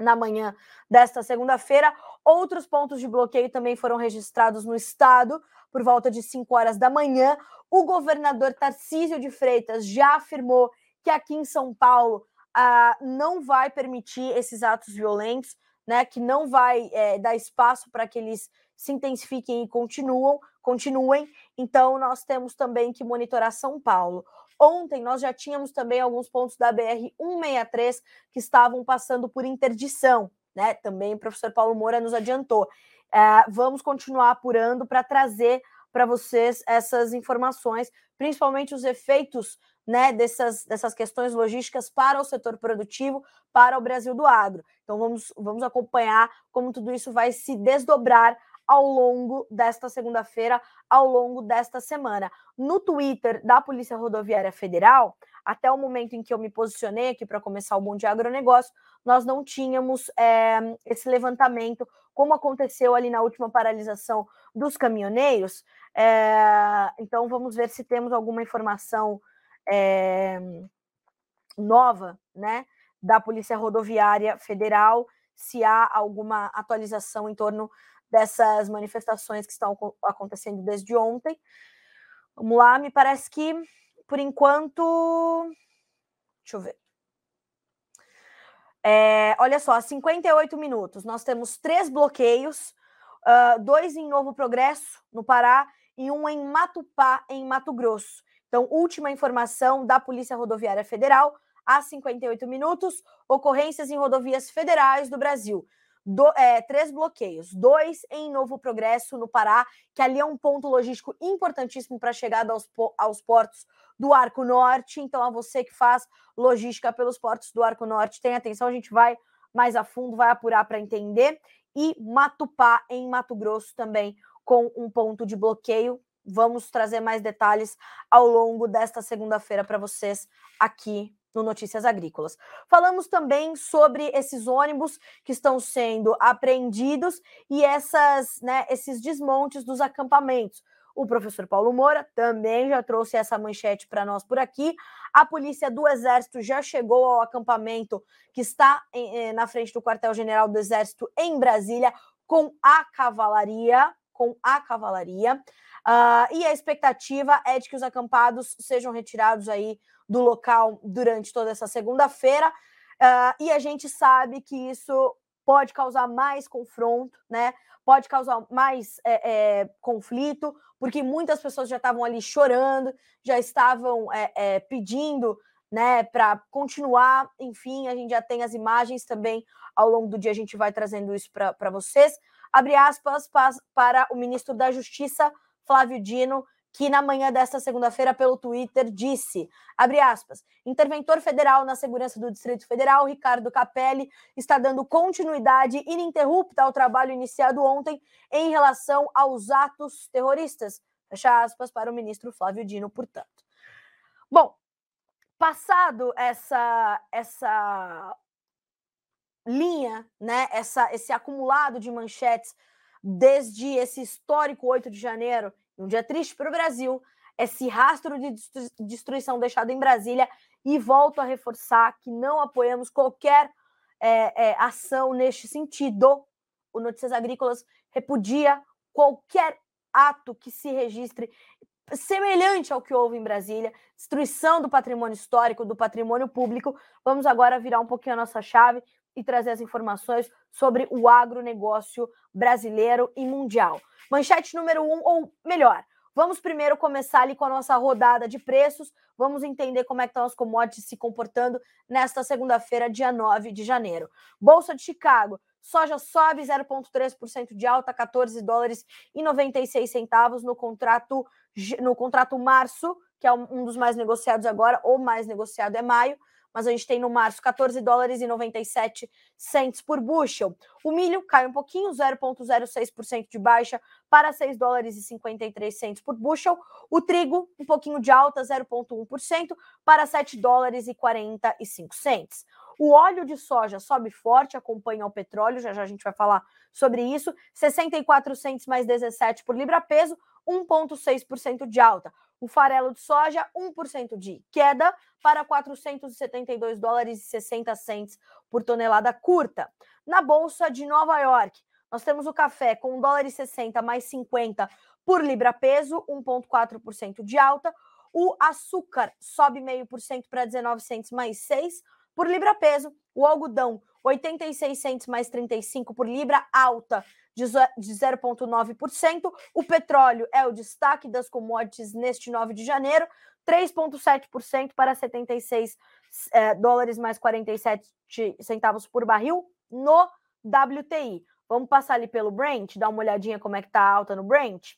na manhã desta segunda-feira. Outros pontos de bloqueio também foram registrados no estado por volta de 5 horas da manhã. O governador Tarcísio de Freitas já afirmou que aqui em São Paulo ah, não vai permitir esses atos violentos, né? Que não vai é, dar espaço para que eles se intensifiquem e continuam, continuem. Então, nós temos também que monitorar São Paulo. Ontem nós já tínhamos também alguns pontos da BR 163 que estavam passando por interdição, né? Também o professor Paulo Moura nos adiantou. É, vamos continuar apurando para trazer para vocês essas informações, principalmente os efeitos né, dessas, dessas questões logísticas para o setor produtivo, para o Brasil do agro. Então vamos, vamos acompanhar como tudo isso vai se desdobrar ao longo desta segunda-feira, ao longo desta semana. No Twitter da Polícia Rodoviária Federal, até o momento em que eu me posicionei aqui para começar o Bom Dia Agronegócio, nós não tínhamos é, esse levantamento, como aconteceu ali na última paralisação dos caminhoneiros. É, então, vamos ver se temos alguma informação é, nova, né, da Polícia Rodoviária Federal, se há alguma atualização em torno dessas manifestações que estão acontecendo desde ontem. Vamos lá, me parece que, por enquanto. Deixa eu ver. É, olha só, 58 minutos. Nós temos três bloqueios, uh, dois em Novo Progresso, no Pará, e um em Matupá, em Mato Grosso. Então, última informação da Polícia Rodoviária Federal, há 58 minutos, ocorrências em rodovias federais do Brasil do, é, três bloqueios, dois em Novo Progresso, no Pará, que ali é um ponto logístico importantíssimo para a chegada aos, aos portos do Arco Norte. Então, a você que faz logística pelos portos do Arco Norte, tenha atenção, a gente vai mais a fundo, vai apurar para entender. E Matupá, em Mato Grosso, também com um ponto de bloqueio. Vamos trazer mais detalhes ao longo desta segunda-feira para vocês aqui no Notícias Agrícolas. Falamos também sobre esses ônibus que estão sendo apreendidos e essas, né, esses desmontes dos acampamentos. O professor Paulo Moura também já trouxe essa manchete para nós por aqui. A polícia do Exército já chegou ao acampamento que está em, eh, na frente do quartel-general do Exército em Brasília com a cavalaria, com a cavalaria. Uh, e a expectativa é de que os acampados sejam retirados aí do local durante toda essa segunda-feira. Uh, e a gente sabe que isso pode causar mais confronto, né? Pode causar mais é, é, conflito, porque muitas pessoas já estavam ali chorando, já estavam é, é pedindo né, para continuar. Enfim, a gente já tem as imagens também ao longo do dia, a gente vai trazendo isso para vocês. Abre aspas para o ministro da Justiça, Flávio Dino, que na manhã desta segunda-feira, pelo Twitter, disse, abre aspas, interventor federal na segurança do Distrito Federal, Ricardo Capelli, está dando continuidade ininterrupta ao trabalho iniciado ontem em relação aos atos terroristas. Fecha aspas para o ministro Flávio Dino, portanto. Bom, passado essa essa linha, né, essa, esse acumulado de manchetes desde esse histórico 8 de janeiro um dia triste para o Brasil, esse rastro de destruição deixado em Brasília, e volto a reforçar que não apoiamos qualquer é, é, ação neste sentido. O Notícias Agrícolas repudia qualquer ato que se registre semelhante ao que houve em Brasília, destruição do patrimônio histórico, do patrimônio público. Vamos agora virar um pouquinho a nossa chave e trazer as informações sobre o agronegócio brasileiro e mundial. Manchete número um, ou melhor, Vamos primeiro começar ali com a nossa rodada de preços. Vamos entender como é que estão as commodities se comportando nesta segunda-feira, dia 9 de janeiro. Bolsa de Chicago, soja sobe 0,3% de alta, 14 dólares e 96 centavos no contrato no contrato março, que é um dos mais negociados agora, ou mais negociado é maio, mas a gente tem no março 14 dólares e 97 cents por bushel. O milho cai um pouquinho, 0,06% de baixa para 6 dólares e 53 cents por bushel. O trigo, um pouquinho de alta, 0,1% para 7 dólares e 45 cents. O óleo de soja sobe forte, acompanha o petróleo, já já a gente vai falar sobre isso. 64 cents mais 17 por libra peso, 1,6% de alta. O farelo de soja, 1% de queda para 472 dólares e 60 cents por tonelada curta. Na Bolsa de Nova York, nós temos o café com 1 dólar e 60 mais 50 por libra peso, 1,4% de alta. O açúcar sobe 0,5% para 19 cents mais 6 por libra peso. O algodão, 86 cents mais 35 por libra, alta de 0,9%. O petróleo é o destaque das commodities neste 9 de janeiro, 3,7% para 76 é, dólares mais 47 centavos por barril no WTI. Vamos passar ali pelo Brent, dar uma olhadinha como é que tá a alta no Brent.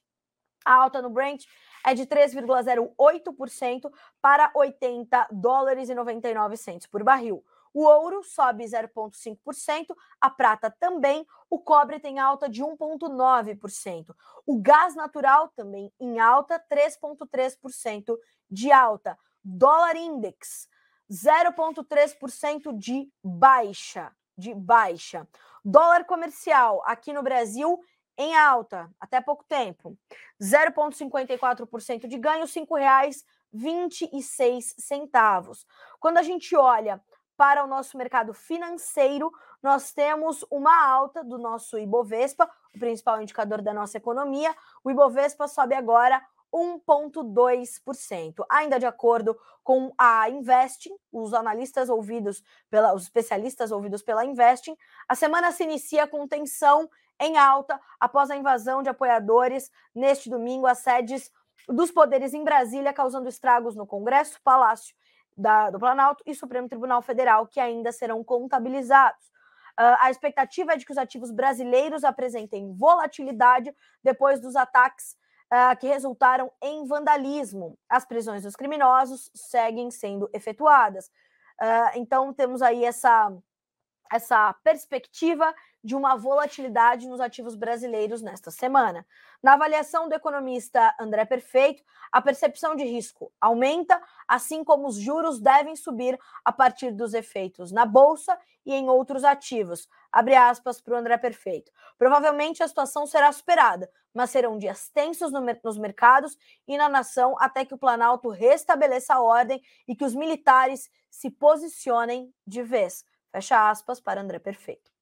A alta no Brent é de 3,08% para 80 dólares e 99 centos por barril. O ouro sobe 0,5%, a prata também, o cobre tem alta de 1,9%. O gás natural também em alta, 3,3% de alta. Dólar index, 0,3% de baixa, de baixa. Dólar comercial aqui no Brasil em alta, até pouco tempo. 0,54% de ganho, R$ 5,26. Quando a gente olha para o nosso mercado financeiro, nós temos uma alta do nosso Ibovespa, o principal indicador da nossa economia. O Ibovespa sobe agora 1,2%. Ainda de acordo com a Investing, os analistas ouvidos pela, os especialistas ouvidos pela Investing, a semana se inicia com tensão em alta após a invasão de apoiadores neste domingo às sedes dos poderes em Brasília, causando estragos no Congresso, Palácio da, do Planalto e Supremo Tribunal Federal, que ainda serão contabilizados. Uh, a expectativa é de que os ativos brasileiros apresentem volatilidade depois dos ataques uh, que resultaram em vandalismo. As prisões dos criminosos seguem sendo efetuadas. Uh, então, temos aí essa, essa perspectiva de uma volatilidade nos ativos brasileiros nesta semana. Na avaliação do economista André Perfeito, a percepção de risco aumenta, assim como os juros devem subir a partir dos efeitos na bolsa e em outros ativos. Abre aspas para o André Perfeito. Provavelmente a situação será superada, mas serão dias tensos no, nos mercados e na nação até que o Planalto restabeleça a ordem e que os militares se posicionem de vez. Fecha aspas para André Perfeito.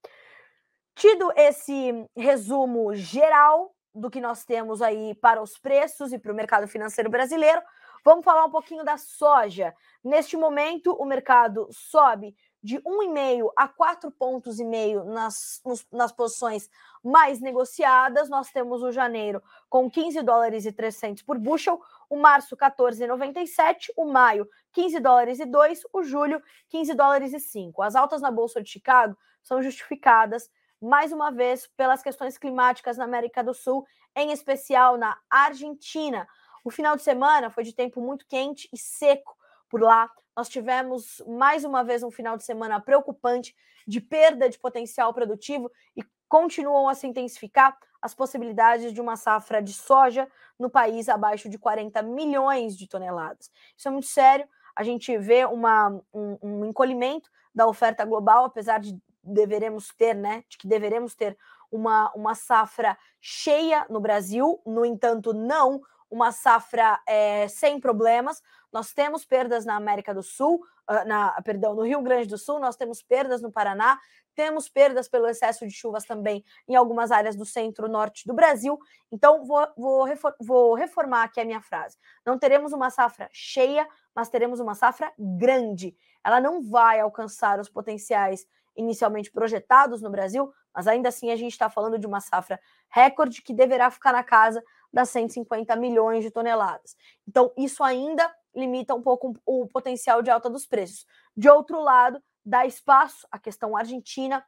Tido esse resumo geral do que nós temos aí para os preços e para o mercado financeiro brasileiro, vamos falar um pouquinho da soja. Neste momento, o mercado sobe de 1,5 a 4,5 pontos e meio nas, nas posições mais negociadas. Nós temos o janeiro com 15 dólares e 300 por bushel, o março 14,97, o maio 15 dólares e 2, o julho 15 dólares e 5. As altas na bolsa de Chicago são justificadas mais uma vez pelas questões climáticas na América do Sul, em especial na Argentina. O final de semana foi de tempo muito quente e seco por lá. Nós tivemos mais uma vez um final de semana preocupante de perda de potencial produtivo e continuam a se intensificar as possibilidades de uma safra de soja no país abaixo de 40 milhões de toneladas. Isso é muito sério. A gente vê uma, um, um encolhimento da oferta global, apesar de deveremos ter, né? De que deveremos ter uma, uma safra cheia no Brasil, no entanto, não uma safra é, sem problemas. Nós temos perdas na América do Sul, uh, na, perdão, no Rio Grande do Sul, nós temos perdas no Paraná, temos perdas pelo excesso de chuvas também em algumas áreas do centro-norte do Brasil. Então, vou, vou, refor vou reformar aqui a minha frase. Não teremos uma safra cheia, mas teremos uma safra grande. Ela não vai alcançar os potenciais inicialmente projetados no Brasil, mas ainda assim a gente está falando de uma safra recorde que deverá ficar na casa das 150 milhões de toneladas. Então, isso ainda limita um pouco o potencial de alta dos preços. De outro lado, dá espaço à questão argentina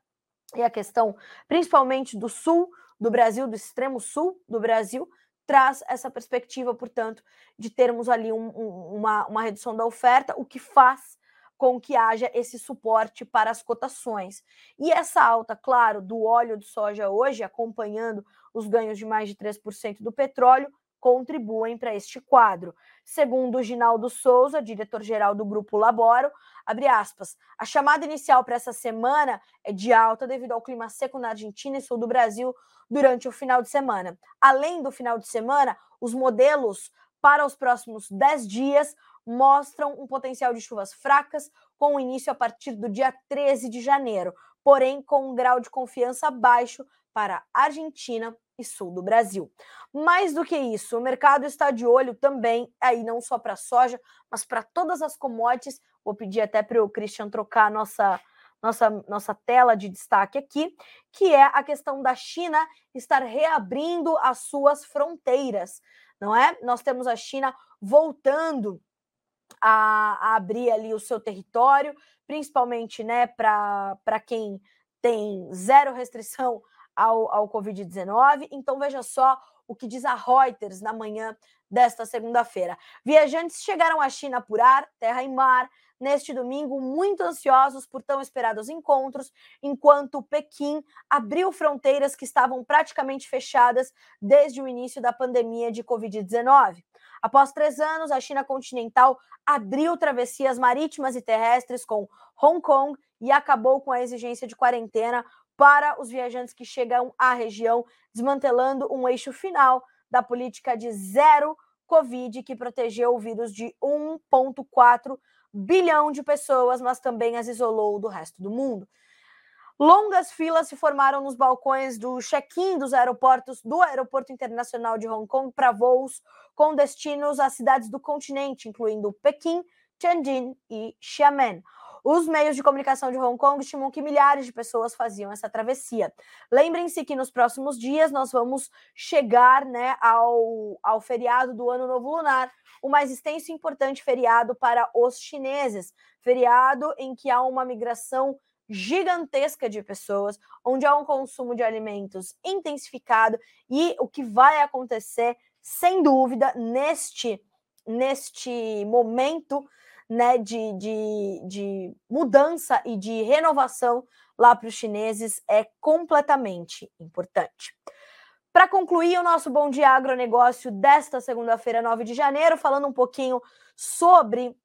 e a questão principalmente do sul do Brasil, do extremo sul do Brasil, traz essa perspectiva, portanto, de termos ali um, um, uma, uma redução da oferta, o que faz com que haja esse suporte para as cotações. E essa alta, claro, do óleo de soja hoje, acompanhando os ganhos de mais de 3% do petróleo, contribuem para este quadro. Segundo Ginaldo Souza, diretor-geral do Grupo Laboro, abre aspas, a chamada inicial para essa semana é de alta devido ao clima seco na Argentina e sul do Brasil durante o final de semana. Além do final de semana, os modelos para os próximos 10 dias mostram um potencial de chuvas fracas, com início a partir do dia 13 de janeiro, porém com um grau de confiança baixo para Argentina e sul do Brasil. Mais do que isso, o mercado está de olho também, aí não só para soja, mas para todas as commodities. Vou pedir até para o Christian trocar a nossa, nossa, nossa tela de destaque aqui, que é a questão da China estar reabrindo as suas fronteiras, não é? Nós temos a China voltando a, a abrir ali o seu território, principalmente né, para quem tem zero restrição ao, ao Covid-19. Então, veja só o que diz a Reuters na manhã desta segunda-feira. Viajantes chegaram à China por ar, terra e mar neste domingo, muito ansiosos por tão esperados encontros, enquanto Pequim abriu fronteiras que estavam praticamente fechadas desde o início da pandemia de Covid-19. Após três anos, a China continental abriu travessias marítimas e terrestres com Hong Kong e acabou com a exigência de quarentena para os viajantes que chegam à região, desmantelando um eixo final da política de zero Covid, que protegeu o vírus de 1,4 bilhão de pessoas, mas também as isolou do resto do mundo. Longas filas se formaram nos balcões do check-in dos aeroportos do Aeroporto Internacional de Hong Kong para voos com destinos às cidades do continente, incluindo Pequim, Tianjin e Xiamen. Os meios de comunicação de Hong Kong estimam que milhares de pessoas faziam essa travessia. Lembrem-se que nos próximos dias nós vamos chegar né, ao, ao feriado do Ano Novo Lunar, o mais extenso e importante feriado para os chineses. Feriado em que há uma migração gigantesca de pessoas, onde há um consumo de alimentos intensificado e o que vai acontecer, sem dúvida, neste, neste momento né, de, de, de mudança e de renovação lá para os chineses é completamente importante. Para concluir o nosso Bom Dia Agronegócio desta segunda-feira, 9 de janeiro, falando um pouquinho sobre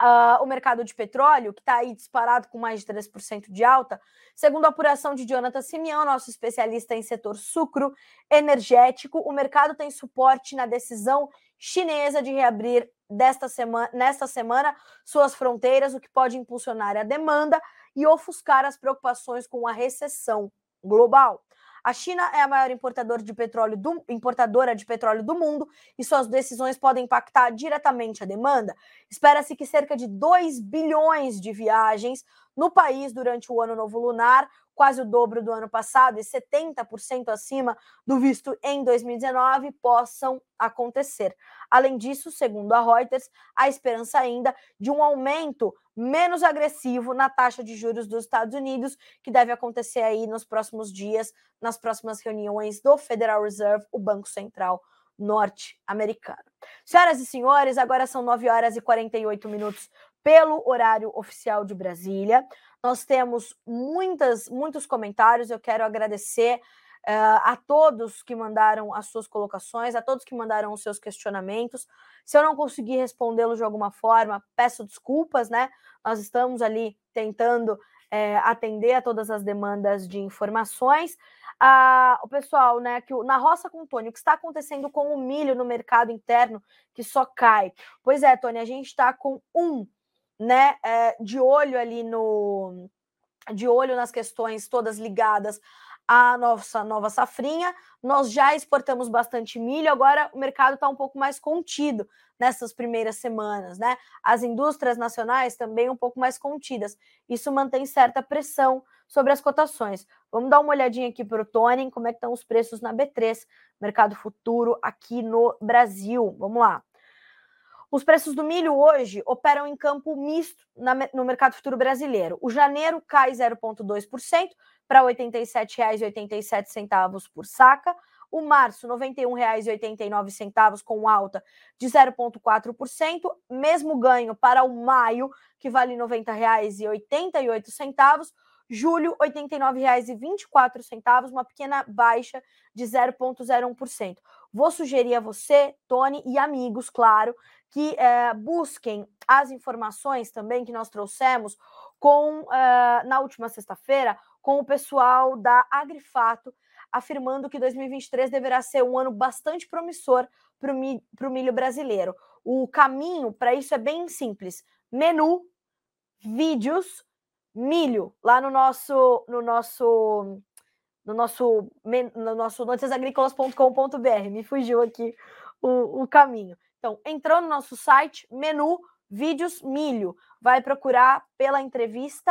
uh, o mercado de petróleo, que está aí disparado com mais de 3% de alta, segundo a apuração de Jonathan Simeão, nosso especialista em setor sucro energético, o mercado tem suporte na decisão chinesa de reabrir desta semana, nesta semana suas fronteiras, o que pode impulsionar a demanda e ofuscar as preocupações com a recessão global. A China é a maior importador de petróleo do, importadora de petróleo do mundo e suas decisões podem impactar diretamente a demanda. Espera-se que cerca de 2 bilhões de viagens no país durante o ano novo lunar, quase o dobro do ano passado e 70% acima do visto em 2019, possam acontecer. Além disso, segundo a Reuters, há esperança ainda de um aumento menos agressivo na taxa de juros dos Estados Unidos, que deve acontecer aí nos próximos dias, nas próximas reuniões do Federal Reserve, o Banco Central norte-americano. Senhoras e senhores, agora são 9 horas e 48 minutos pelo horário oficial de Brasília. Nós temos muitas, muitos comentários. Eu quero agradecer uh, a todos que mandaram as suas colocações, a todos que mandaram os seus questionamentos. Se eu não conseguir respondê-los de alguma forma, peço desculpas, né? Nós estamos ali tentando é, atender a todas as demandas de informações. Ah, o pessoal, né, que na roça com o Tony, o que está acontecendo com o milho no mercado interno que só cai? Pois é, Tony, a gente está com um né, é, de olho ali no de olho nas questões todas ligadas a nossa nova safrinha, nós já exportamos bastante milho, agora o mercado está um pouco mais contido nessas primeiras semanas, né? As indústrias nacionais também um pouco mais contidas. Isso mantém certa pressão sobre as cotações. Vamos dar uma olhadinha aqui para o Tony, como é que estão os preços na B3, mercado futuro aqui no Brasil. Vamos lá. Os preços do milho hoje operam em campo misto no mercado futuro brasileiro. O janeiro cai 0,2% para R$ 87,87 por saca. O março, R$ 91,89, com alta de 0,4%. Mesmo ganho para o maio, que vale R$ 90,88. Julho, R$ 89,24, uma pequena baixa de 0,01%. Vou sugerir a você, Tony, e amigos, claro, que é, busquem as informações também que nós trouxemos com uh, na última sexta-feira com o pessoal da Agrifato, afirmando que 2023 deverá ser um ano bastante promissor para o milho brasileiro. O caminho para isso é bem simples: menu, vídeos, milho, lá no nosso no nosso no nosso no nosso noticiasagricolas.com.br. Me fugiu aqui o, o caminho. Então, entrou no nosso site, menu, vídeos, milho. Vai procurar pela entrevista.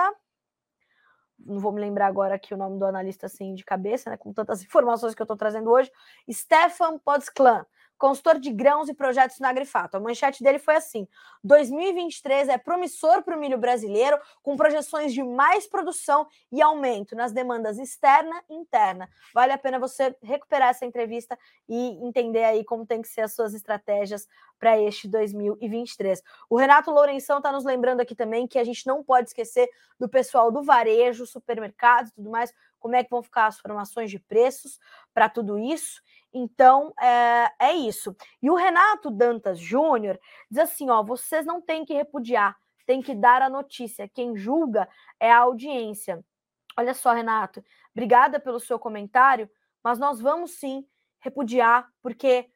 Não vou me lembrar agora aqui o nome do analista assim de cabeça, né? Com tantas informações que eu estou trazendo hoje. Stefan Podsclan consultor de grãos e projetos na Agrifato. A manchete dele foi assim: 2023 é promissor para o milho brasileiro, com projeções de mais produção e aumento nas demandas externa e interna. Vale a pena você recuperar essa entrevista e entender aí como tem que ser as suas estratégias para este 2023. O Renato Lourenção está nos lembrando aqui também que a gente não pode esquecer do pessoal do varejo, supermercados e tudo mais, como é que vão ficar as formações de preços para tudo isso. Então, é, é isso. E o Renato Dantas Júnior diz assim: ó, vocês não têm que repudiar, tem que dar a notícia. Quem julga é a audiência. Olha só, Renato, obrigada pelo seu comentário, mas nós vamos sim repudiar, porque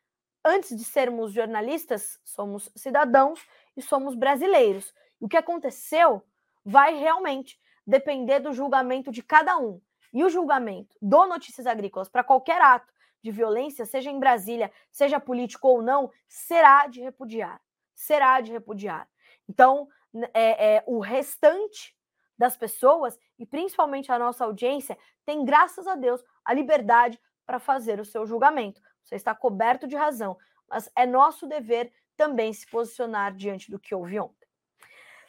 antes de sermos jornalistas, somos cidadãos e somos brasileiros. O que aconteceu vai realmente depender do julgamento de cada um. E o julgamento do Notícias Agrícolas para qualquer ato de violência, seja em Brasília, seja político ou não, será de repudiar. Será de repudiar. Então, é, é, o restante das pessoas, e principalmente a nossa audiência, tem, graças a Deus, a liberdade para fazer o seu julgamento. Você está coberto de razão, mas é nosso dever também se posicionar diante do que houve ontem.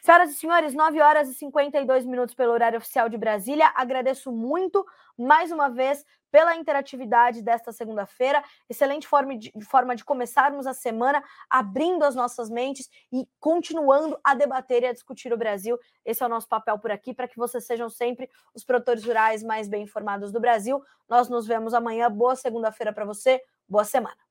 Senhoras e senhores, 9 horas e 52 minutos pelo horário oficial de Brasília. Agradeço muito, mais uma vez, pela interatividade desta segunda-feira. Excelente forma de, forma de começarmos a semana, abrindo as nossas mentes e continuando a debater e a discutir o Brasil. Esse é o nosso papel por aqui, para que vocês sejam sempre os produtores rurais mais bem informados do Brasil. Nós nos vemos amanhã. Boa segunda-feira para você, boa semana.